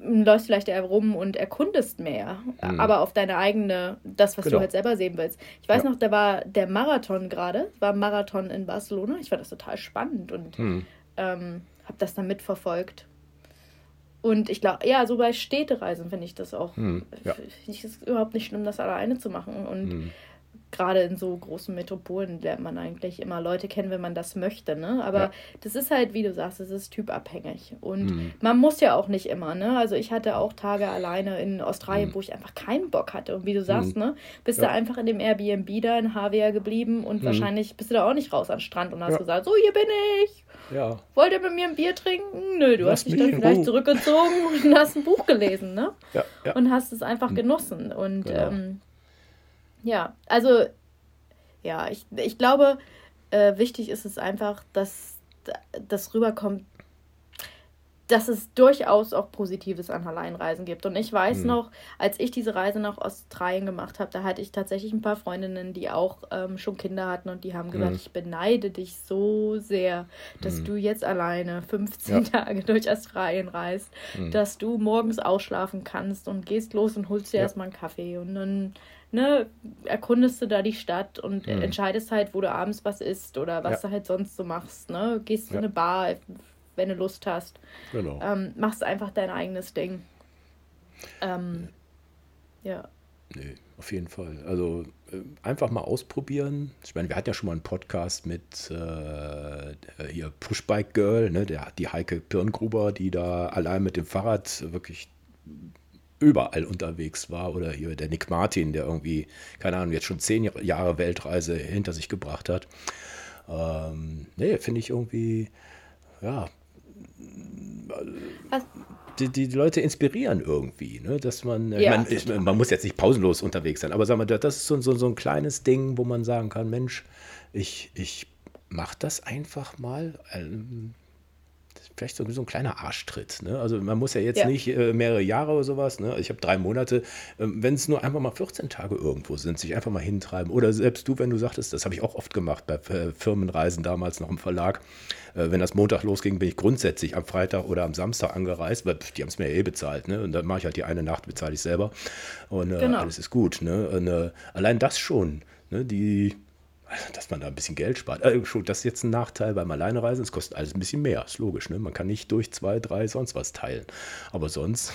Läufst vielleicht eher rum und erkundest mehr, mhm. aber auf deine eigene, das, was genau. du halt selber sehen willst. Ich weiß ja. noch, da war der Marathon gerade, war Marathon in Barcelona. Ich fand das total spannend und mhm. ähm, habe das dann mitverfolgt. Und ich glaube, ja, so bei Städtereisen finde ich das auch, hm, ja. finde ich es überhaupt nicht schlimm, das alleine zu machen. Und hm gerade in so großen Metropolen lernt man eigentlich immer Leute kennen, wenn man das möchte, ne? Aber ja. das ist halt, wie du sagst, es ist typabhängig. Und mhm. man muss ja auch nicht immer, ne? Also ich hatte auch Tage alleine in Australien, mhm. wo ich einfach keinen Bock hatte. Und wie du sagst, mhm. ne? Bist ja. du einfach in dem Airbnb da in Havia geblieben und mhm. wahrscheinlich bist du da auch nicht raus an den Strand und hast ja. gesagt, so, hier bin ich. Ja. Wollt ihr mit mir ein Bier trinken? Nö, du Lass hast dich dann vielleicht zurückgezogen und hast ein Buch gelesen, ne? Ja, ja. Und hast es einfach genossen. Und genau. ähm, Ja, also ja, ich, ich glaube, äh, wichtig ist es einfach, dass das rüberkommt, dass es durchaus auch Positives an Alleinreisen gibt. Und ich weiß mhm. noch, als ich diese Reise nach Australien gemacht habe, da hatte ich tatsächlich ein paar Freundinnen, die auch ähm, schon Kinder hatten und die haben gesagt, mhm. ich beneide dich so sehr, dass mhm. du jetzt alleine 15 ja. Tage durch Australien reist, mhm. dass du morgens ausschlafen kannst und gehst los und holst dir ja. erstmal einen Kaffee und dann ne, erkundest du da die Stadt und mhm. entscheidest halt, wo du abends was isst oder was ja. du halt sonst so machst. Ne? Gehst in eine Bar, wenn du Lust hast. Genau. Ähm, machst einfach dein eigenes Ding. Ähm, ja. Nee, auf jeden Fall. Also äh, einfach mal ausprobieren. Ich meine, wir hatten ja schon mal einen Podcast mit äh, hier Pushbike Girl, ne, der, die Heike Pirngruber, die da allein mit dem Fahrrad wirklich überall unterwegs war. Oder hier der Nick Martin, der irgendwie, keine Ahnung, jetzt schon zehn Jahre Weltreise hinter sich gebracht hat. Ähm, nee, finde ich irgendwie, ja, die, die Leute inspirieren irgendwie, ne? dass man, ja, man, ich, man muss jetzt nicht pausenlos unterwegs sein, aber sagen wir, das ist so, so, so ein kleines Ding, wo man sagen kann, Mensch, ich, ich mache das einfach mal. Ähm, vielleicht so, so ein kleiner Arschtritt. Ne? Also man muss ja jetzt ja. nicht äh, mehrere Jahre oder sowas. Ne? Ich habe drei Monate. Ähm, wenn es nur einfach mal 14 Tage irgendwo sind, sich einfach mal hintreiben. Oder selbst du, wenn du sagtest, das habe ich auch oft gemacht bei äh, Firmenreisen damals noch im Verlag. Äh, wenn das Montag losging, bin ich grundsätzlich am Freitag oder am Samstag angereist, weil pff, die haben es mir ja eh bezahlt. Ne? Und dann mache ich halt die eine Nacht, bezahle ich selber. Und äh, genau. alles ist gut. Ne? Und, äh, allein das schon. Ne? Die dass man da ein bisschen Geld spart. Äh, schon, das ist jetzt ein Nachteil beim Alleinereisen. Es kostet alles ein bisschen mehr. Ist logisch, ne? Man kann nicht durch zwei, drei, sonst was teilen. Aber sonst.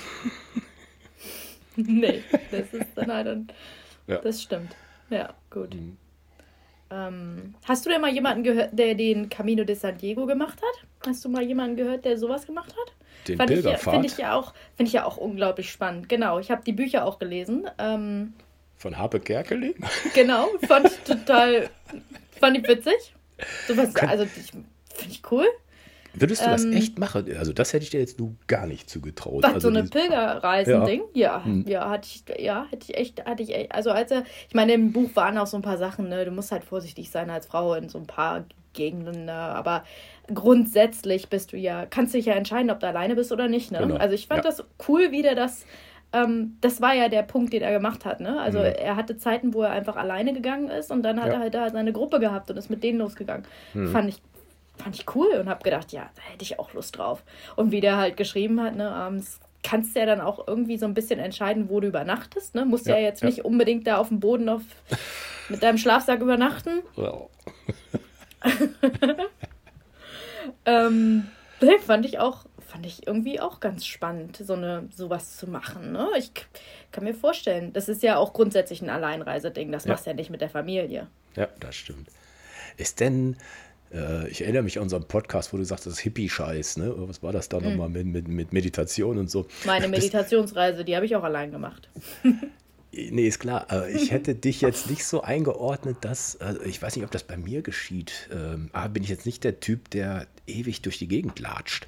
nee, das ist dann halt. Ein, ja. Das stimmt. Ja, gut. Mhm. Ähm, hast du denn mal jemanden gehört, der den Camino de San Diego gemacht hat? Hast du mal jemanden gehört, der sowas gemacht hat? Den Fand Pilgerfahrt? Finde ich, ja auch, find ich ja auch unglaublich spannend. Genau, ich habe die Bücher auch gelesen. Ähm, Von Harpe Kerkeling? Genau, fand ich total Fand ich witzig. Sowas, also finde ich cool. Würdest du ähm, das echt machen? Also das hätte ich dir jetzt nur gar nicht zugetraut. Was, also so eine Pilgerreisen-Ding? Ja, ja, hm. ja, hatte ich, ja, hätte ich echt, hatte ich echt, also als er, ich meine, im Buch waren auch so ein paar Sachen, ne, du musst halt vorsichtig sein als Frau in so ein paar Gegenden, ne, aber grundsätzlich bist du ja, kannst du dich ja entscheiden, ob du alleine bist oder nicht, ne? Genau. Also ich fand ja. das cool, wie der das ähm, das war ja der Punkt, den er gemacht hat. Ne? Also mhm. er hatte Zeiten, wo er einfach alleine gegangen ist und dann hat ja. er halt da seine Gruppe gehabt und ist mit denen losgegangen. Mhm. Fand ich fand ich cool und habe gedacht, ja, da hätte ich auch Lust drauf. Und wie der halt geschrieben hat, ne, abends kannst du ja dann auch irgendwie so ein bisschen entscheiden, wo du übernachtest. Ne? Musst ja, ja jetzt ja. nicht unbedingt da auf dem Boden auf, mit deinem Schlafsack übernachten. Well. ähm, fand ich auch fand ich irgendwie auch ganz spannend, so eine sowas zu machen. Ne? Ich kann mir vorstellen, das ist ja auch grundsätzlich ein Alleinreiseding. Das ja. machst du ja nicht mit der Familie. Ja, das stimmt. Ist denn, äh, ich erinnere mich an unseren Podcast, wo du sagst, das ist Hippie-Scheiß, ne? Was war das da mhm. nochmal mit, mit, mit Meditation und so? Meine Meditationsreise, die habe ich auch allein gemacht. Nee, ist klar. Ich hätte dich jetzt nicht so eingeordnet, dass, also ich weiß nicht, ob das bei mir geschieht, ähm, aber bin ich jetzt nicht der Typ, der ewig durch die Gegend latscht.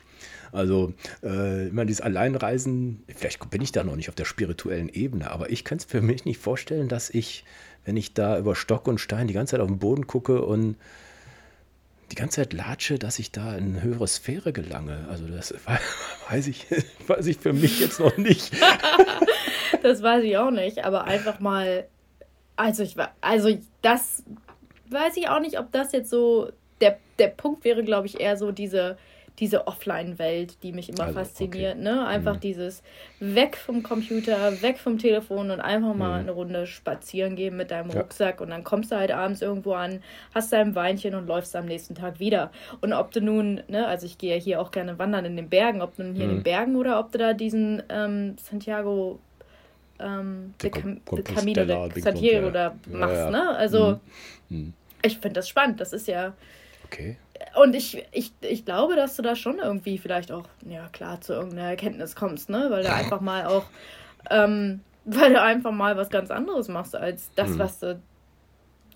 Also, äh, meine, dieses Alleinreisen, vielleicht bin ich da noch nicht auf der spirituellen Ebene, aber ich kann es für mich nicht vorstellen, dass ich, wenn ich da über Stock und Stein die ganze Zeit auf den Boden gucke und die ganze Zeit latsche, dass ich da in eine höhere Sphäre gelange. Also das weiß ich, weiß ich für mich jetzt noch nicht. das weiß ich auch nicht, aber einfach mal, also ich also das weiß ich auch nicht, ob das jetzt so der, der Punkt wäre, glaube ich, eher so diese diese Offline-Welt, die mich immer also, fasziniert. Okay. Ne? Einfach mhm. dieses weg vom Computer, weg vom Telefon und einfach mal mhm. eine Runde spazieren gehen mit deinem Rucksack und dann kommst du halt abends irgendwo an, hast dein Weinchen und läufst am nächsten Tag wieder. Und ob du nun, ne, also ich gehe ja hier auch gerne wandern in den Bergen, ob du nun hier mhm. in den mhm. Bergen oder ob du da diesen ähm, Santiago ähm, de Cam de Camino de Santiago da machst, ja, ja. ne? Also mhm. Mhm. ich finde das spannend. Das ist ja Okay. Und ich, ich, ich glaube, dass du da schon irgendwie vielleicht auch, ja klar, zu irgendeiner Erkenntnis kommst, ne? Weil du einfach mal auch, ähm, weil du einfach mal was ganz anderes machst als das, hm. was du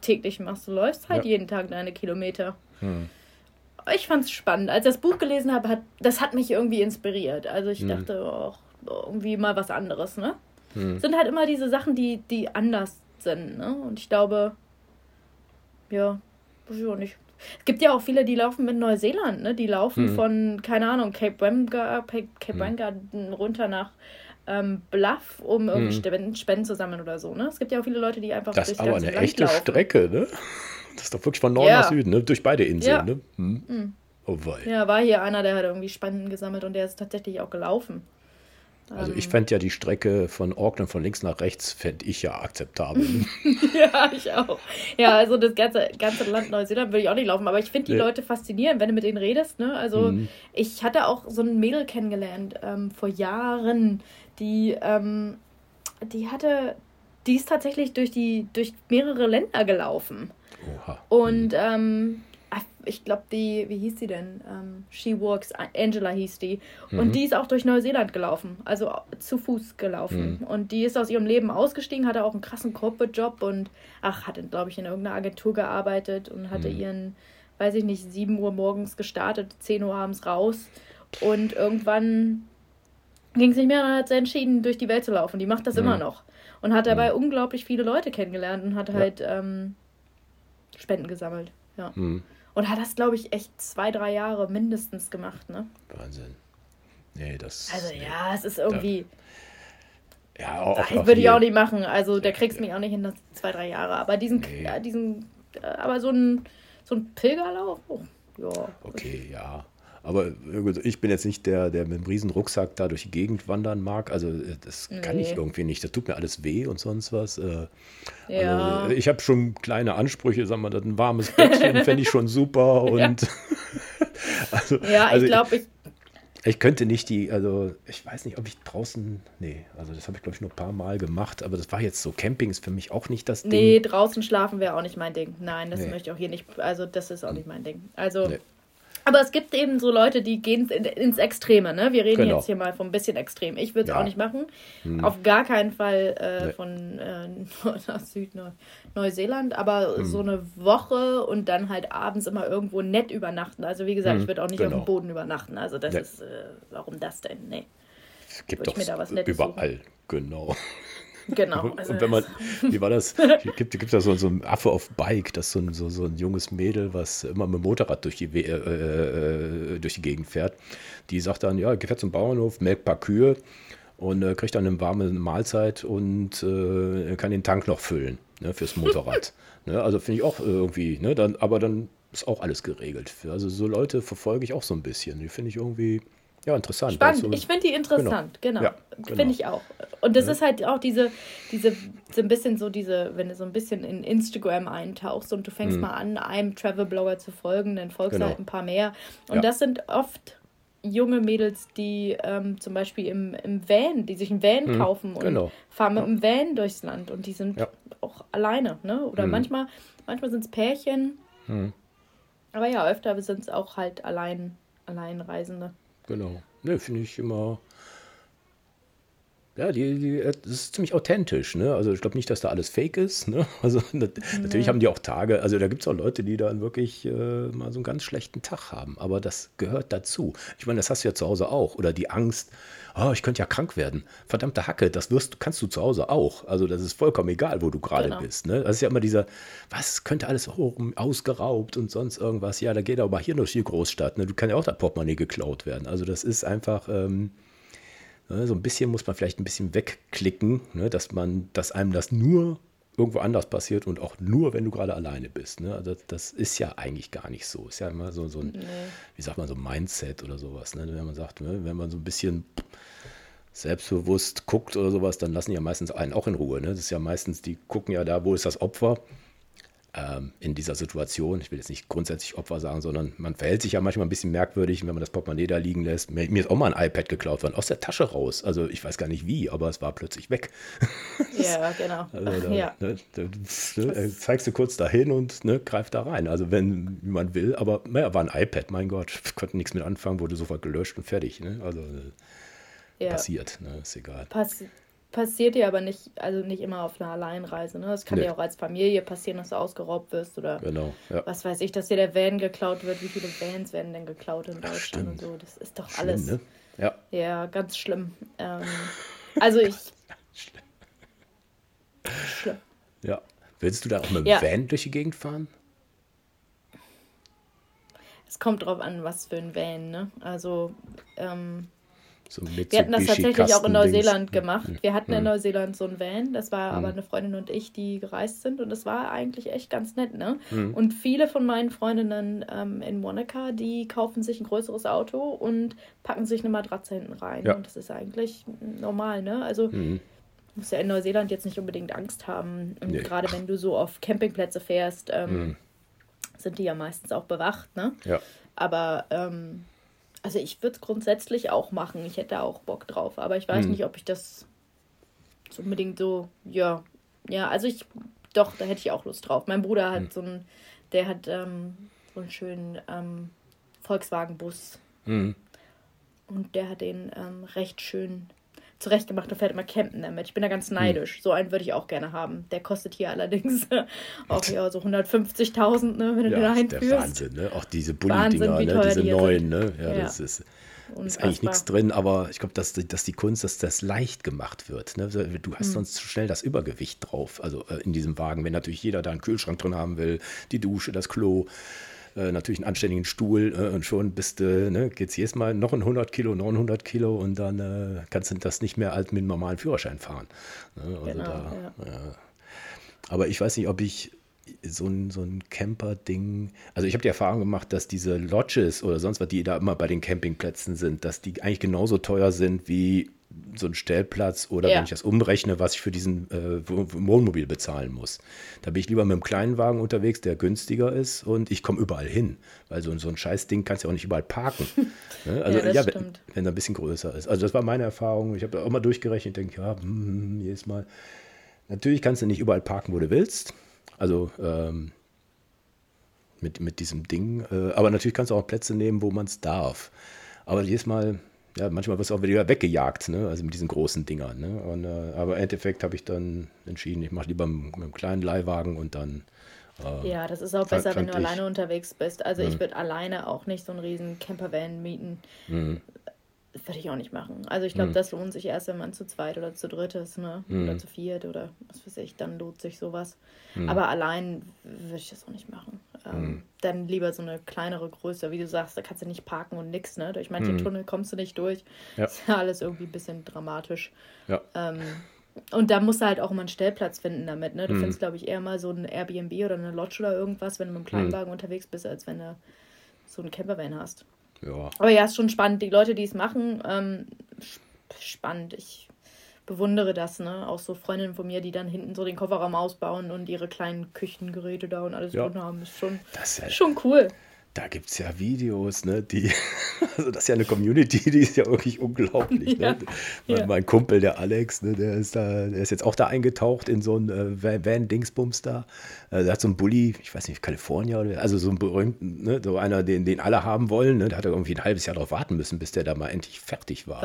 täglich machst. Du läufst halt ja. jeden Tag deine Kilometer. Hm. Ich fand's spannend. Als ich das Buch gelesen habe, hat, das hat mich irgendwie inspiriert. Also ich hm. dachte auch, irgendwie mal was anderes, ne? Hm. Sind halt immer diese Sachen, die, die anders sind. Ne? Und ich glaube, ja, weiß ich auch nicht. Es gibt ja auch viele, die laufen mit Neuseeland, ne? Die laufen hm. von, keine Ahnung, Cape Wemga, Cape hm. Wemga runter nach ähm, Bluff, um irgendwie hm. Spenden, Spenden zu sammeln oder so, ne? Es gibt ja auch viele Leute, die einfach Das ist aber eine echte laufen. Strecke, ne? Das ist doch wirklich von Norden ja. nach Süden, ne? Durch beide Inseln, ja. ne? Hm. Oh wei. Ja, war hier einer, der hat irgendwie Spenden gesammelt und der ist tatsächlich auch gelaufen. Also ich ähm. fände ja die Strecke von Auckland von links nach rechts, fände ich ja akzeptabel. ja, ich auch. Ja, also das ganze, ganze Land Neuseeland würde ich auch nicht laufen, aber ich finde die nee. Leute faszinierend, wenn du mit denen redest. Ne? Also mhm. ich hatte auch so ein Mädel kennengelernt ähm, vor Jahren, die, ähm, die hatte, die ist tatsächlich durch die, durch mehrere Länder gelaufen. Oha. Und mhm. ähm, ich glaube, die, wie hieß sie denn? Ähm, She Walks, Angela hieß die. Und mhm. die ist auch durch Neuseeland gelaufen, also zu Fuß gelaufen. Mhm. Und die ist aus ihrem Leben ausgestiegen, hatte auch einen krassen Corporate-Job und, ach, hatte, glaube ich, in irgendeiner Agentur gearbeitet und hatte mhm. ihren, weiß ich nicht, 7 Uhr morgens gestartet, 10 Uhr abends raus. Und irgendwann ging es nicht mehr, dann hat sie entschieden, durch die Welt zu laufen. Die macht das immer noch. Und hat dabei unglaublich viele Leute kennengelernt und hat halt ähm, Spenden gesammelt. Ja. Und hat das, glaube ich, echt zwei, drei Jahre mindestens gemacht, ne? Wahnsinn. Nee, das. Also nee, ja, es ist irgendwie. Da, ja, auch, auch würde ich auch nicht machen. Also da kriegst du mich auch nicht in das zwei, drei Jahre. Aber diesen, nee. ja, diesen, äh, aber so ein, so ein Pilgerlauf, oh, ja. Okay, ja. Aber ich bin jetzt nicht der, der mit einem riesen Rucksack da durch die Gegend wandern mag. Also äh, das nee. kann ich irgendwie nicht. Das tut mir alles weh und sonst was. Äh. Ja. Also ich habe schon kleine Ansprüche, sagen wir, ein warmes Bettchen fände ich schon super. Und ja. also, ja, also ich glaube, ich, ich könnte nicht die, also ich weiß nicht, ob ich draußen, nee, also das habe ich glaube ich nur ein paar Mal gemacht, aber das war jetzt so, Camping ist für mich auch nicht das Ding. Nee, draußen schlafen wäre auch nicht mein Ding. Nein, das nee. möchte ich auch hier nicht, also das ist auch nicht mein Ding. Also nee. Aber es gibt eben so Leute, die gehen ins Extreme. Ne? Wir reden genau. jetzt hier mal von ein bisschen extrem. Ich würde es ja. auch nicht machen. Hm. Auf gar keinen Fall äh, nee. von äh, Süd-Neuseeland. Aber hm. so eine Woche und dann halt abends immer irgendwo nett übernachten. Also wie gesagt, hm. ich würde auch nicht genau. auf dem. Boden übernachten. Also das nee. ist, äh, warum das denn? Nee. Es gibt doch überall, suchen. genau. Genau. Also und wenn man, wie war das? Gibt, gibt da so, so ein Affe auf Bike, das ist so ein, so, so ein junges Mädel, was immer mit dem Motorrad durch die, äh, äh, durch die Gegend fährt. Die sagt dann, ja, fährt zum Bauernhof, melkt ein paar Kühe und äh, kriegt dann eine warme Mahlzeit und äh, kann den Tank noch füllen ne, fürs Motorrad. ne, also finde ich auch irgendwie, ne, dann, aber dann ist auch alles geregelt. Also so Leute verfolge ich auch so ein bisschen. Die finde ich irgendwie ja, interessant. Spannend. Also, ich finde die interessant, genau. genau. Ja, genau. Finde ich auch. Und das ja. ist halt auch diese, diese, so ein bisschen so diese, wenn du so ein bisschen in Instagram eintauchst und du fängst mhm. mal an, einem Travel-Blogger zu folgen, dann folgst genau. du halt ein paar mehr. Und ja. das sind oft junge Mädels, die ähm, zum Beispiel im, im Van, die sich ein Van mhm. kaufen und genau. fahren mit dem Van durchs Land und die sind auch alleine, ne? Oder mhm. manchmal, manchmal sind es Pärchen. Mhm. Aber ja, öfter sind es auch halt allein, Alleinreisende. Genau. Ne, finde ich immer. Ja, die, die, das ist ziemlich authentisch. Ne? Also ich glaube nicht, dass da alles fake ist. Ne? Also nat ja. natürlich haben die auch Tage, also da gibt es auch Leute, die dann wirklich äh, mal so einen ganz schlechten Tag haben. Aber das gehört dazu. Ich meine, das hast du ja zu Hause auch. Oder die Angst, oh, ich könnte ja krank werden. Verdammte Hacke, das wirst, kannst du zu Hause auch. Also das ist vollkommen egal, wo du gerade genau. bist. Ne? Das ist ja immer dieser, was könnte alles ausgeraubt und sonst irgendwas. Ja, da geht aber hier durch die Großstadt. Ne? Du kannst ja auch das Portemonnaie geklaut werden. Also das ist einfach... Ähm, ne, so ein bisschen muss man vielleicht ein bisschen wegklicken, ne, dass man, dass einem das nur irgendwo anders passiert und auch nur, wenn du gerade alleine bist. Ne? Also das ist ja eigentlich gar nicht so. Ist ja immer so, so ein, nee. wie sagt man, so ein Mindset oder sowas. Ne? Wenn man sagt, ne, wenn man so ein bisschen selbstbewusst guckt oder sowas, dann lassen die ja meistens einen auch in Ruhe. Ne? Das ist ja meistens, die gucken ja da, wo ist das Opfer ähm, in dieser Situation. Ich will jetzt nicht grundsätzlich Opfer sagen, sondern man verhält sich ja manchmal ein bisschen merkwürdig, wenn man das Portemonnaie da liegen lässt. Mir, mir ist auch mal ein iPad geklaut worden, aus der Tasche raus. Also ich weiß gar nicht wie, aber es war plötzlich weg. Ja, genau. Also da, ja. Ne, da, ne, zeigst du kurz dahin und ne, greift da rein. Also wenn man will, aber naja, war ein iPad, mein Gott, konnten nichts mit anfangen, wurde sofort gelöscht und fertig. Ne? Also ja. passiert, ne? ist egal. Passiert passiert dir aber nicht, also nicht immer auf einer Alleinreise. Ne? Das kann nee. dir auch als Familie passieren, dass du ausgeraubt wirst oder genau, ja. was weiß ich, dass dir der Van geklaut wird. Wie viele Vans werden denn geklaut in Deutschland Ach, und so? Das ist doch schlimm, alles. Ne? Ja. ja, ganz schlimm. Ähm, also ich. schlimm. Schlimm. Ja. Willst du da auch mit dem ja. Van durch die Gegend fahren? Es kommt drauf an, was für ein Van, ne? Also, ähm, so wir hatten das tatsächlich auch in Neuseeland gemacht. Wir hatten in Neuseeland so ein Van, das war aber eine Freundin und ich, die gereist sind und das war eigentlich echt ganz nett, ne? Und viele von meinen Freundinnen ähm, in Monaco, die kaufen sich ein größeres Auto und packen sich eine Matratze hinten rein. Ja. Und das ist eigentlich normal, ne? Also mhm. musst ja in Neuseeland jetzt nicht unbedingt Angst haben. Und nee. gerade wenn du so auf Campingplätze fährst, ähm, mhm. sind die ja meistens auch bewacht, ne? Ja. Aber ähm, also ich würde es grundsätzlich auch machen. Ich hätte auch Bock drauf, aber ich weiß hm. nicht, ob ich das unbedingt so, ja, ja, also ich, doch, da hätte ich auch Lust drauf. Mein Bruder hat hm. so einen, der hat ähm, so einen schönen ähm, Volkswagen-Bus. Hm. Und der hat den ähm, recht schön zurechtgemacht und fährt immer campen damit. Ich bin da ganz hm. neidisch. Hm. So einen würde ich auch gerne haben. Der kostet hier allerdings auch ja, so 150.000, ne, wenn du ja, den einführst. Der Wahnsinn, ne? Auch diese Bulli-Dinger, ne? diese die neuen, ne? Ja, ja, das ist. Ist eigentlich nichts drin, aber ich glaube, dass, dass die Kunst, dass das leicht gemacht wird. Ne? Du hast hm. sonst schnell das Übergewicht drauf, also äh, in diesem Wagen. Wenn natürlich jeder da einen Kühlschrank drin haben will, die Dusche, das Klo, äh, natürlich einen anständigen Stuhl äh, und schon bist du, ne, geht es jedes Mal noch ein 100 Kilo, 900 Kilo und dann äh, kannst du das nicht mehr als mit einem normalen Führerschein fahren. Ne? Also genau, da, ja. Aber ich weiß nicht, ob ich so ein, so ein Camper-Ding. Also ich habe die Erfahrung gemacht, dass diese Lodges oder sonst was, die da immer bei den Campingplätzen sind, dass die eigentlich genauso teuer sind wie so ein Stellplatz oder ja. wenn ich das umrechne, was ich für diesen äh, Wohnmobil bezahlen muss. Da bin ich lieber mit einem kleinen Wagen unterwegs, der günstiger ist und ich komme überall hin. Weil so, so ein Scheißding kannst du ja auch nicht überall parken. ne? Also ja, ja wenn, wenn er ein bisschen größer ist. Also das war meine Erfahrung. Ich habe da auch mal durchgerechnet, denke, ja, hm, hm, hm, jedes Mal. Natürlich kannst du nicht überall parken, wo du willst. Also ähm, mit, mit diesem Ding. Äh, aber natürlich kannst du auch Plätze nehmen, wo man es darf. Aber jedes Mal ja, manchmal wirst du auch wieder weggejagt, ne? also mit diesen großen Dingern. Ne? Und, äh, aber im Endeffekt habe ich dann entschieden, ich mache lieber mit einem kleinen Leihwagen und dann. Äh, ja, das ist auch besser, wenn du ich, alleine unterwegs bist. Also ich würde alleine auch nicht so einen riesen Campervan mieten. Mhm. Würde ich auch nicht machen. Also ich glaube, mhm. das lohnt sich erst, wenn man zu zweit oder zu dritt ist, ne? Mhm. Oder zu viert oder was weiß ich, dann lohnt sich sowas. Mhm. Aber allein würde ich das auch nicht machen. Ähm, mhm. Dann lieber so eine kleinere Größe, wie du sagst, da kannst du nicht parken und nix, ne? Durch manche mhm. Tunnel kommst du nicht durch. Ja. Ist ja alles irgendwie ein bisschen dramatisch. Ja. Ähm, und da musst du halt auch immer einen Stellplatz finden damit, ne? Du mhm. findest, glaube ich, eher mal so ein Airbnb oder eine Lodge oder irgendwas, wenn du mit einem Kleinwagen unterwegs bist, als wenn du so einen Campervan hast. Ja. Aber ja, ist schon spannend. Die Leute, die es machen, ähm, spannend. Ich bewundere das, ne? Auch so Freundinnen von mir, die dann hinten so den Kofferraum ausbauen und ihre kleinen Küchengeräte da und alles ja. drin haben. Ist schon, das ist ja, schon cool da gibt es ja Videos, ne, die, also das ist ja eine Community, die ist ja wirklich unglaublich. Ne? Ja, ja. Mein Kumpel, der Alex, ne, der ist da, der ist jetzt auch da eingetaucht in so ein äh, Van-Dingsbums da. Äh, der hat so einen Bulli, ich weiß nicht, California oder also so einen berühmten, ne, so einer, den, den alle haben wollen. Ne? Da hat er irgendwie ein halbes Jahr drauf warten müssen, bis der da mal endlich fertig war.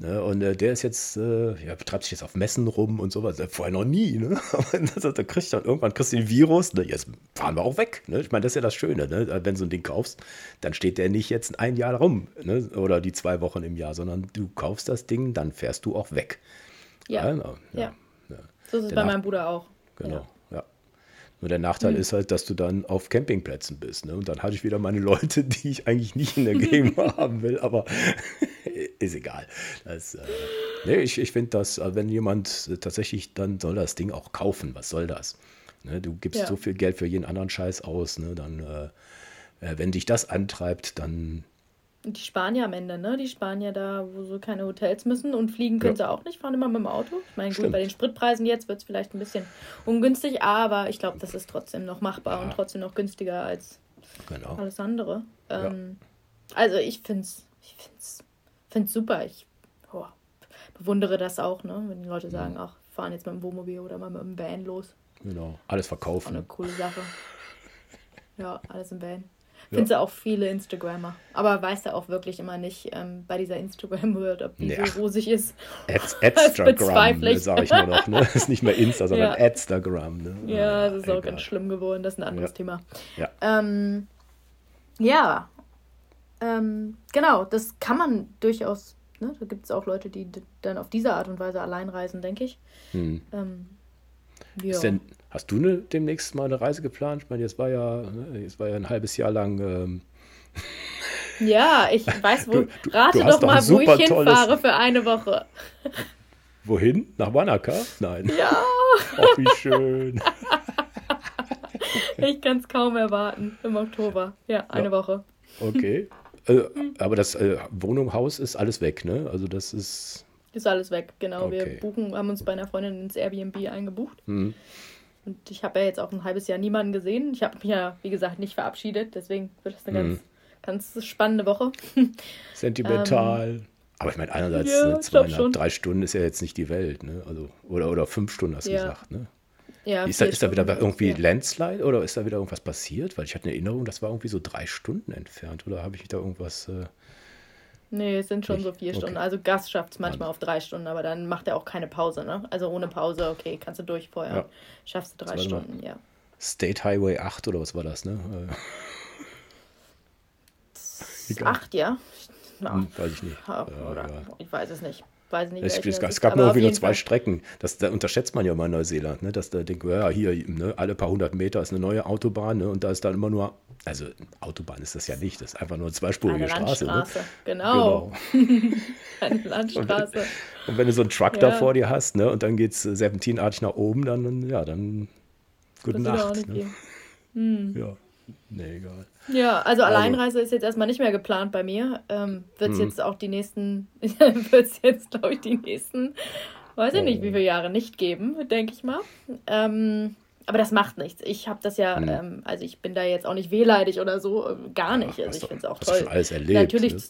Ne? Ne? Und äh, der ist jetzt, äh, ja, betreibt sich jetzt auf Messen rum und sowas. Vorher noch nie, ne? Aber da kriegst du dann irgendwann kriegst du den Virus, ne? Jetzt fahren wir auch weg. Ne? Ich meine, das ist ja das Schöne, ne? Wenn du so ein Ding kaufst, dann steht der nicht jetzt ein Jahr rum ne? oder die zwei Wochen im Jahr, sondern du kaufst das Ding, dann fährst du auch weg. Ja. ja, ja. ja. So ist es bei meinem Bruder auch. Genau. Ja. Nur der Nachteil mhm. ist halt, dass du dann auf Campingplätzen bist. Ne? Und dann hatte ich wieder meine Leute, die ich eigentlich nicht in der Gegend haben will, aber ist egal. Das, äh, nee, ich ich finde, dass, äh, wenn jemand tatsächlich, dann soll das Ding auch kaufen. Was soll das? Ne? Du gibst so viel Geld für jeden anderen Scheiß aus, ne? dann äh, äh, wenn dich das antreibt, dann. Die Spanier am Ende, ne? Die Spanier da, wo so keine Hotels müssen und fliegen können ja. sie auch nicht, fahren immer mit dem Auto. Ich meine, gut, bei den Spritpreisen jetzt wird es vielleicht ein bisschen ungünstig, aber ich glaube, das ist trotzdem noch machbar ja. und trotzdem noch günstiger als genau. alles andere. Ähm, ja. Also ich finde es ich find's, find's super. Ich oh, bewundere das auch, ne? Wenn die Leute sagen, ach, fahren jetzt mit dem Wohnmobil oder mal mit dem Van los. Genau, alles verkaufen. Eine coole Sache. Ja, alles im Van. Findest ja. du auch viele Instagrammer. Aber weißt du auch wirklich immer nicht ähm, bei dieser Instagram-World, ob die ja. so rosig ist. Ads, Adstagram, ne, sage ich nur noch. Ne? Das ist nicht mehr Insta, sondern ja. Adstagram. Ne? Ja, das ist Egal. auch ganz schlimm geworden. Das ist ein anderes Thema. Ja. Ähm, ja. Ähm, genau, das kann man durchaus. Ne? Da gibt es auch Leute, die dann auf diese Art und Weise allein reisen, denke ich. Hm. Ähm, Denn, hast du ne, demnächst mal eine Reise geplant? Ich meine, jetzt war ja, ne, jetzt war ja ein halbes Jahr lang. Ähm, ja, ich weiß, wo. Du, du, rate doch mal, wo ich hinfahre für eine Woche. Wohin? Nach Wanaka? Nein. Ja. Ach, wie schön. ich kann es kaum erwarten. Im Oktober. Ja, eine ja. Woche. Okay. Äh, aber das äh, Wohnung, Haus ist alles weg, ne? Also das ist. Ist alles weg, genau. Okay. Wir buchen, haben uns bei einer Freundin ins Airbnb eingebucht. Mhm. Und ich habe ja jetzt auch ein halbes Jahr niemanden gesehen. Ich habe mich ja, wie gesagt, nicht verabschiedet. Deswegen wird das eine mhm. ganz, ganz spannende Woche. Sentimental. Ähm, aber ich meine, einerseits ja, ne, zweieinhalb, drei Stunden ist ja jetzt nicht die Welt, ne? Also, oder, oder fünf Stunden hast du ja. gesagt, ne? Ja, ist, da, ist da wieder irgendwie ja. Landslide oder ist da wieder irgendwas passiert? Weil ich hatte eine Erinnerung, das war irgendwie so drei Stunden entfernt. Oder habe ich da irgendwas. Äh, nee, es sind schon nicht? so vier Stunden. Okay. Also Gas schafft es manchmal auf drei Stunden, aber dann macht er auch keine Pause. Ne? Also ohne Pause, okay, kannst du durch vorher. Ja. Schaffst du drei Stunden, ja. State Highway 8 oder was war das, ne? Äh. Acht, ja. Hm, weiß ich nicht. Oder, Ich weiß es nicht weiß nicht. Es, es, es gab nur irgendwie nur zwei Fall. Strecken. Das, da unterschätzt man ja mal in Neuseeland, ne? dass da denkt, ja, hier, ne, alle paar hundert Meter ist eine neue Autobahn ne? und da ist dann immer nur, also Autobahn ist das ja nicht, das ist einfach nur eine zweispurige eine Straße. Ne? Landstraße, ne? genau. genau. eine Landstraße. Und wenn, und wenn, du so einen Truck ja. da vor dir hast ne? und dann geht es serpentinartig nach oben, dann, ja, dann gute Nacht. Ne? Hm. Ja. Nee, egal. Ja, also, also Alleinreise ist jetzt erstmal nicht mehr geplant bei mir. Ähm, wird es hm. jetzt auch die nächsten, wird es jetzt, glaube ich, die nächsten, weiß ich oh. nicht, wie viele Jahre nicht geben, denke ich mal. Ähm, aber das macht nichts. Ich habe das ja, hm. ähm, also ich bin da jetzt auch nicht wehleidig oder so, äh, gar nicht. also ich finde es auch toll. Schon alles erlebt, Natürlich ne?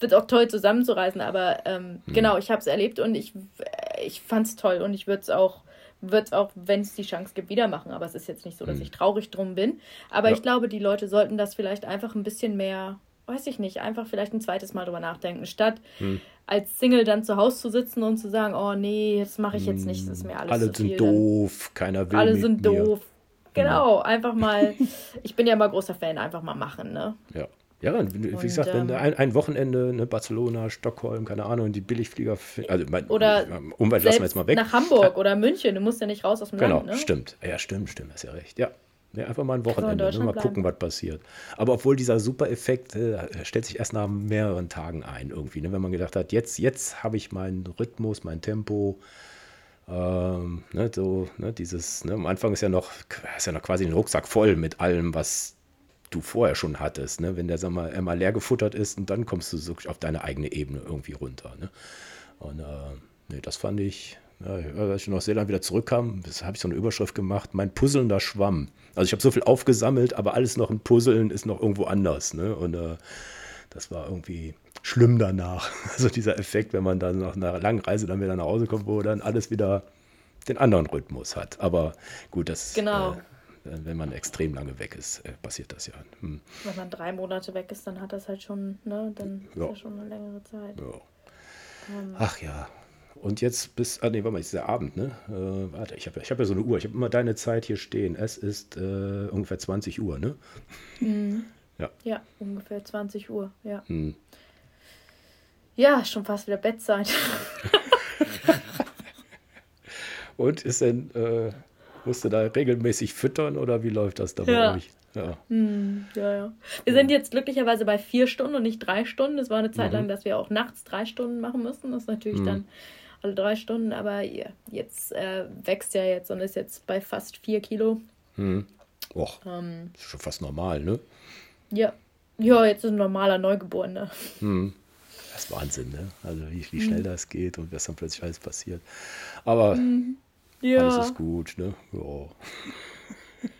wird es auch toll zusammenzureisen, aber ähm, hm. genau, ich habe es erlebt und ich, ich fand es toll und ich würde es auch wird es auch, wenn es die Chance gibt, wieder machen. Aber es ist jetzt nicht so, dass mhm. ich traurig drum bin. Aber ja. ich glaube, die Leute sollten das vielleicht einfach ein bisschen mehr, weiß ich nicht, einfach vielleicht ein zweites Mal drüber nachdenken, statt mhm. als Single dann zu Hause zu sitzen und zu sagen, oh nee, das mache ich jetzt nicht, das ist mir alles Alle sind doof, keiner will Alle sind mir. doof. Genau, einfach mal, ich bin ja mal großer Fan, einfach mal machen, ne? Ja. Ja, wie und, gesagt, ähm, wenn ein, ein Wochenende, ne, Barcelona, Stockholm, keine Ahnung, die Billigflieger, also mein, oder Umwelt lassen wir jetzt mal weg. Nach Hamburg oder München, du musst ja nicht raus aus dem genau, Land. Genau, ne? stimmt. Ja, stimmt, stimmt, hast ja recht. Ja. ja einfach mal ein Wochenende, ne, mal gucken, was passiert. Aber obwohl dieser Super-Effekt äh, stellt sich erst nach mehreren Tagen ein, irgendwie. Ne? Wenn man gedacht hat, jetzt, jetzt habe ich meinen Rhythmus, mein Tempo. Ähm, ne, so, ne, dieses, ne, am Anfang ist ja noch, ist ja noch quasi ein Rucksack voll mit allem, was du vorher schon hattest, ne? wenn der sag mal, einmal leer gefuttert ist und dann kommst du so auf deine eigene Ebene irgendwie runter. Ne? Und äh, nee, das fand ich, ja, als ich nach Neuseeland wieder zurückkam, habe ich so eine Überschrift gemacht, mein puzzelnder Schwamm. Also ich habe so viel aufgesammelt, aber alles noch ein Puzzeln ist noch irgendwo anders. Ne? Und äh, das war irgendwie schlimm danach. Also dieser Effekt, wenn man dann nach einer langen Reise dann wieder nach Hause kommt, wo dann alles wieder den anderen Rhythmus hat. Aber gut, das genau. Äh, wenn man extrem lange weg ist, äh, passiert das ja. Hm. Wenn man drei Monate weg ist, dann hat das halt schon, ne, dann ja. ist ja schon eine längere Zeit. Ja. Ähm. Ach ja. Und jetzt bis, ah nee, warte mal, ist der Abend, ne? Äh, warte, ich habe ich hab ja so eine Uhr, ich habe immer deine Zeit hier stehen. Es ist äh, ungefähr 20 Uhr, ne? Mhm. Ja. Ja, ungefähr 20 Uhr, ja. Mhm. Ja, schon fast wieder Bettzeit. Und ist denn, äh, Musst du da regelmäßig füttern oder wie läuft das da ja. bei euch? Ja. Hm, ja, ja. Wir sind jetzt glücklicherweise bei vier Stunden und nicht drei Stunden. Es war eine Zeit mhm. lang, dass wir auch nachts drei Stunden machen mussten. Das ist natürlich mhm. dann alle drei Stunden, aber jetzt äh, wächst ja jetzt und ist jetzt bei fast vier Kilo. Mhm. Och, ähm, ist schon fast normal, ne? Ja. Ja, jetzt ist ein normaler Neugeborener. Mhm. Das ist Wahnsinn, ne? Also wie, wie schnell mhm. das geht und was dann plötzlich alles passiert. Aber mhm. Ja. Alles ist gut, ne? Ja.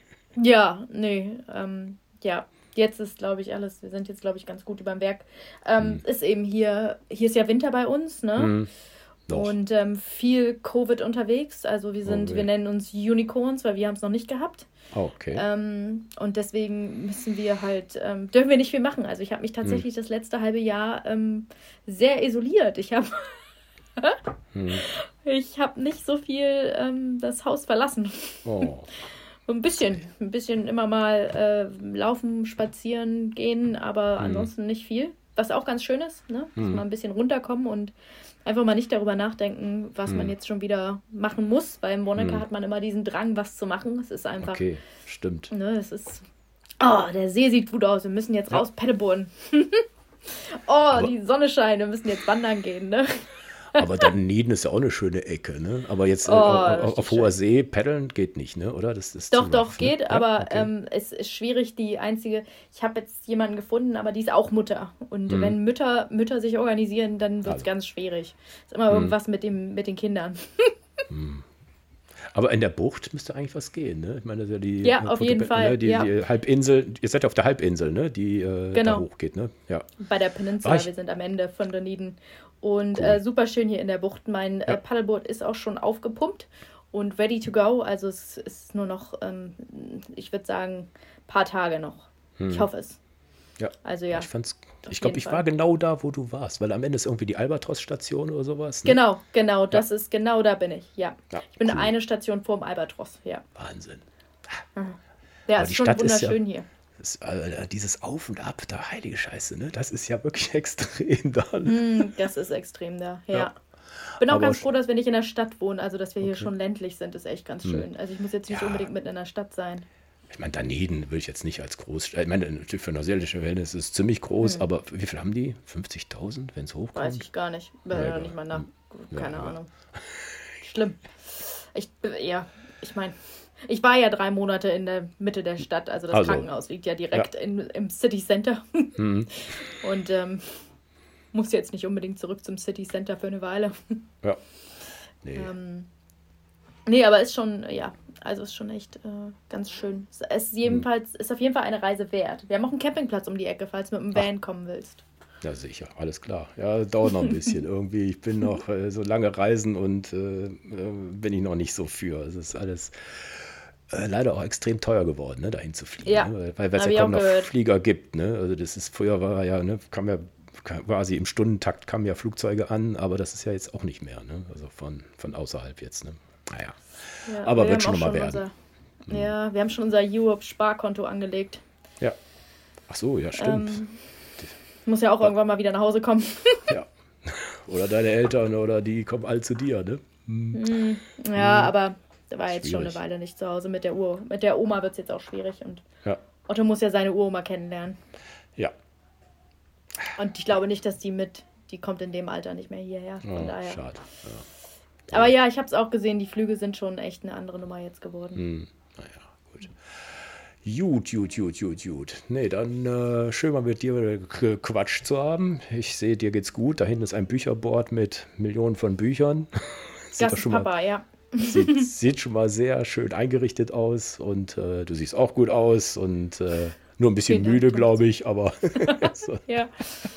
Ja, nee, ähm, ja. Jetzt ist, glaube ich, alles, wir sind jetzt, glaube ich, ganz gut über dem Berg. Ähm, hm. Ist eben hier, hier ist ja Winter bei uns, ne? Hm. Und ähm, viel Covid unterwegs. Also wir sind, oh, wir nennen uns Unicorns, weil wir haben es noch nicht gehabt. Oh, okay. Ähm, und deswegen müssen wir halt, ähm, dürfen wir nicht viel machen. Also ich habe mich tatsächlich hm. das letzte halbe Jahr ähm, sehr isoliert. Ich habe hm. Ich habe nicht so viel ähm, das Haus verlassen. Oh. ein bisschen, ein bisschen immer mal äh, laufen, spazieren, gehen, aber hm. ansonsten nicht viel. was auch ganz schön ist, ne? Dass mhm. mal ein bisschen runterkommen und einfach mal nicht darüber nachdenken, was mhm. man jetzt schon wieder machen muss. Weil in Monaco mhm. hat man immer diesen Drang, was zu machen. Es ist einfach. Okay, stimmt. Ne, es ist. Oh, der See sieht gut aus. Wir müssen jetzt ja. raus Paddleboarden. oh, Aber die Sonne scheint. Wir müssen jetzt wandern gehen, ne? Aber dann Nieden ist ja auch eine schöne Ecke, ne? Aber jetzt äh, oh, auf, auf hoher See paddeln geht nicht, ne? Oder? Das ist doch, doch, geht, ne? aber ja? okay. ähm, es ist schwierig. Die einzige, ich habe jetzt jemanden gefunden, aber die ist auch Mutter. Und hm. wenn Mütter, Mütter sich organisieren, dann wird es also. ganz schwierig. Ist immer hm. irgendwas mit, dem, mit den Kindern. hm. Aber in der Bucht müsste eigentlich was gehen, ne? Ich meine, das ist ja die, ja, auf jeden Fall. Ne? Die, ja. die, Halbinsel, ihr seid ja auf der Halbinsel, ne? Die äh, genau. da hochgeht, ne? Ja. Bei der Peninsula, wir sind am Ende von Dunedin. Und cool. äh, super schön hier in der Bucht. Mein äh, ja. äh, Paddleboard ist auch schon aufgepumpt und ready to go. Also es ist nur noch, ähm, ich würde sagen, ein paar Tage noch. Hm. Ich hoffe es. Ja. Also ja. Ich fand's, ich glaube, ich war genau da, wo du warst, weil am Ende ist irgendwie die Albatros-Station oder sowas. Ne? Genau, genau, das ja. ist genau da bin ich, ja. ja ich bin cool. eine Station vorm Albatros, ja. Wahnsinn. Ja, es ist schon Stadt wunderschön ist ja, hier. Äh, dieses Auf und Ab, da heilige Scheiße, ne? Das ist ja wirklich extrem da. Mm, das ist extrem da, ja. ja. Bin auch Aber ganz froh, dass wir nicht in der Stadt wohnen, also dass wir okay. hier schon ländlich sind, ist echt ganz hm. schön. Also ich muss jetzt nicht ja. unbedingt mitten in der Stadt sein. Ich meine, Daneben will ich jetzt nicht als Großstadt. Ich meine, natürlich für neuseelische Verhältnisse ist es ziemlich groß, hm. aber wie viel haben die? 50.000, wenn es hochkommt? Weiß ich gar nicht. Ja, ja, nicht mal nach. Keine ja, Ahnung. Schlimm. Ich, ja, ich meine, ich war ja drei Monate in der Mitte der Stadt, also das also, Krankenhaus liegt ja direkt ja. In, im City Center. Mhm. Und ähm, muss jetzt nicht unbedingt zurück zum City Center für eine Weile. Ja. Nee. Ähm, nee, aber ist schon, ja, also ist schon echt äh, ganz schön. Es ist jedenfalls, ist auf jeden Fall eine Reise wert. Wir haben auch einen Campingplatz um die Ecke, falls du mit dem Van Ach. kommen willst. Ja, sicher, alles klar. Ja, dauert noch ein bisschen irgendwie. Ich bin noch äh, so lange reisen und äh, äh bin ich noch nicht so für. Es ist alles äh, leider auch extrem teuer geworden, ne, dahin zu fliegen. Ja. Ne? Weil es ja kaum noch gehört. Flieger gibt. Ne? Also das ist, früher war ja, ne, kam ja quasi im Stundentakt kamen ja Flugzeuge an, aber das ist ja jetzt auch nicht mehr. Ne? Also von, von außerhalb jetzt. Ne? Naja. Ja, aber wird schon nochmal werden. Unser, mhm. Ja, wir haben schon unser Europe-Sparkonto angelegt. Ja. Ach so, ja, stimmt. Ähm, muss ja auch ja. irgendwann mal wieder nach Hause kommen. ja. Oder deine Eltern oder die kommen all zu dir, ne? Hm. Ja, hm. aber der war jetzt schon eine Weile nicht zu Hause. Mit der Ur mit der Oma wird es jetzt auch schwierig. Und ja. Otto muss ja seine Uroma kennenlernen. Ja. Und ich glaube nicht, dass die mit, die kommt in dem Alter nicht mehr hierher. Von oh, daher. Schade. Ja. Aber ja, ich habe es auch gesehen, die Flüge sind schon echt eine andere Nummer jetzt geworden. Hm. Naja, gut. Gut, gut, gut, gut, gut. Nee, dann äh, schön mal mit dir Quatsch zu haben. Ich sehe, dir geht's gut. Da hinten ist ein Bücherboard mit Millionen von Büchern. das ist Papa, mal, ja. Sieht, sieht, schon mal sehr schön eingerichtet aus und äh, du siehst auch gut aus und äh, nur ein bisschen Vielen müde, glaube ich, aber so, ja.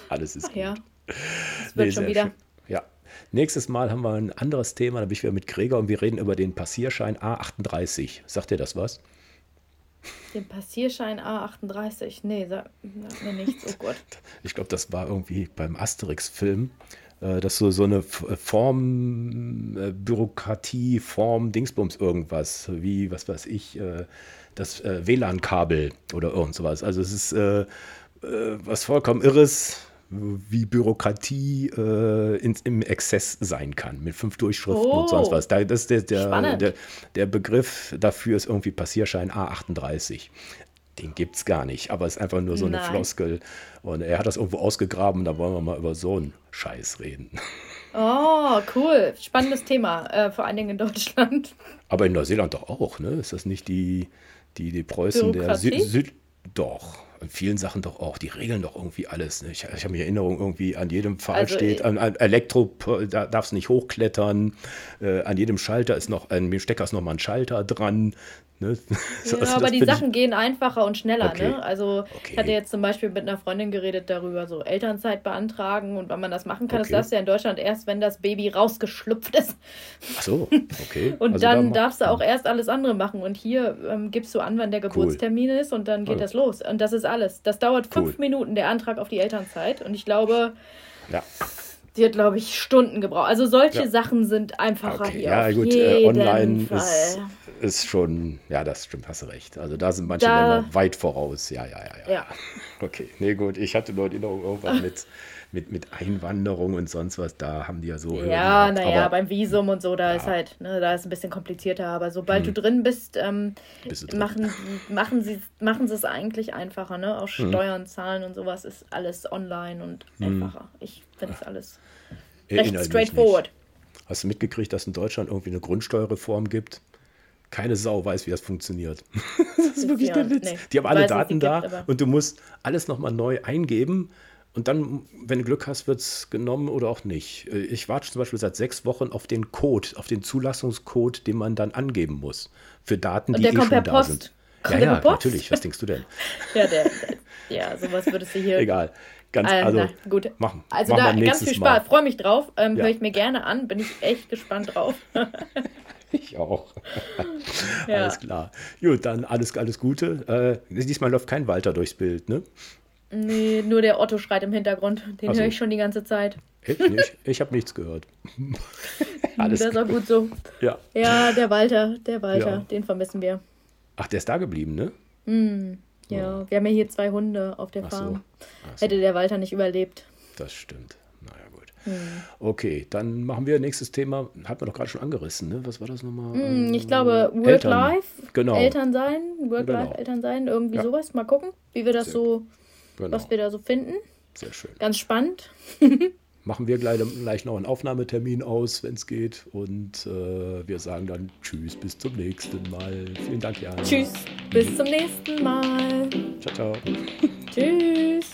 alles ist gut. Ja. Es wird nee, schon wieder. Schön. Ja. Nächstes Mal haben wir ein anderes Thema, da bin ich wieder mit Gregor und wir reden über den Passierschein A38. Sagt dir das was? Den Passierschein A38? Nee, sag, sag mir nichts, oh Gott. Ich glaube, das war irgendwie beim Asterix-Film dass so, so eine äh, Form, äh, Bürokratie, Form, Dingsbums irgendwas, wie, was weiß ich, das WLAN-Kabel oder irgend sowas. Also es ist was vollkommen Irres, wie Bürokratie äh, in, im Exzess sein kann, mit fünf Durchschriften oh, und sonst was. Da, das, der, der, der, der, Begriff dafür ist irgendwie Passierschein A38 den gibt es gar nicht, aber es ist einfach nur so eine Nein. Floskel. Und er hat das irgendwo ausgegraben, da wollen wir mal über so einen Scheiß reden. Oh, cool. Spannendes Thema, äh, vor allen Dingen in Deutschland. Aber in Neuseeland doch auch, ne? Ist das nicht die, die, die Preußen Bürokratie? der Süd, Süd. Doch in vielen Sachen doch auch, die regeln doch irgendwie alles. Ne? Ich, ich habe mir Erinnerung, irgendwie an jedem Pfahl also, steht, an, an Elektro, da darfst nicht hochklettern, äh, an jedem Schalter ist noch, an dem Stecker ist noch mal ein Schalter dran. Ne? Ja, also, aber die Sachen ich... gehen einfacher und schneller. Okay. Ne? Also okay. ich hatte jetzt zum Beispiel mit einer Freundin geredet darüber, so Elternzeit beantragen und wann man das machen kann. Okay. Das darfst du ja in Deutschland erst, wenn das Baby rausgeschlüpft ist. Ach so, okay. und also dann darfst du auch erst alles andere machen. Und hier ähm, gibst du an, wann der Geburtstermin cool. ist und dann geht oh. das los. Und das ist alles. Das dauert fünf cool. Minuten, der Antrag auf die Elternzeit. Und ich glaube, ja. Sie hat, glaube ich, Stunden gebraucht. Also solche ja. Sachen sind einfacher okay. hier. Ja, gut, äh, online ist, ist, schon, ja, das stimmt, hast du recht. Also da sind manche da, Länder weit voraus. Ja, ja, ja, ja. ja. Okay, nee, gut, ich hatte nur Erinnerung irgendwann mit mit, mit Einwanderung und sonst was, da haben die ja so. Ja, naja, beim Visum und so, da ja. ist halt, ne, da ist ein bisschen komplizierter, aber sobald hm. du drin bist, ähm, bist drin. Machen, machen, sie, machen es eigentlich einfacher, ne? Auch hm. Steuern, Zahlen und sowas ist alles online und hm. einfacher. Ich finde es alles recht straightforward. Hast du mitgekriegt, dass in Deutschland irgendwie eine Grundsteuerreform gibt? keine Sau weiß, wie das funktioniert. das ist wirklich ja, der Witz. Nee, die haben alle Daten da gibt, und du musst alles nochmal neu eingeben. Und dann, wenn du Glück hast, wird es genommen oder auch nicht. Äh, ich warte zum Beispiel seit sechs Wochen auf den Code, auf den Zulassungscode, den man dann angeben muss. Für Daten, die eh schon da Post. sind. Kommt ja, ja, natürlich. Was denkst du denn? ja, der, ja, sowas würdest du hier. Egal. Ganz, äh, also, na, gut. Machen. Also machen da ganz viel Spaß. Freue mich drauf. Ähm, ja. Höre ich mir gerne an. Bin ich echt gespannt drauf. ich auch. ja. Alles klar. Gut, dann alles, alles Gute. Äh, diesmal läuft kein Walter durchs Bild, ne? Nee, nur der Otto schreit im Hintergrund. Den so. höre ich schon die ganze Zeit. Ich nicht. Ich habe nichts gehört. Alles das ist auch gut so. Ja. Ja, der Walter, der Walter, ja. den vermissen wir. Ach, der ist da geblieben, ne? Mm, ja, oh. wir haben ja hier zwei Hunde auf der Ach Farm. So. So. Hätte der Walter nicht überlebt. Das stimmt. Naja, gut. Hm. Okay, dann machen wir nächstes Thema. Hat man doch gerade schon angerissen, ne? Was war das nochmal? Hm, ich glaube, Work-Life. Genau. Eltern sein. Work-Life, genau. Eltern sein. Irgendwie ja. sowas. Mal gucken, wie wir das Sehr so genau. was wir da so finden. Sehr schön. Ganz spannend. Machen wir gleich, gleich noch einen Aufnahmetermin aus, wenn es geht. Und äh, wir sagen dann Tschüss, bis zum nächsten Mal. Vielen Dank, Jan. Tschüss, bis zum nächsten Mal. Ciao, ciao. Tschüss.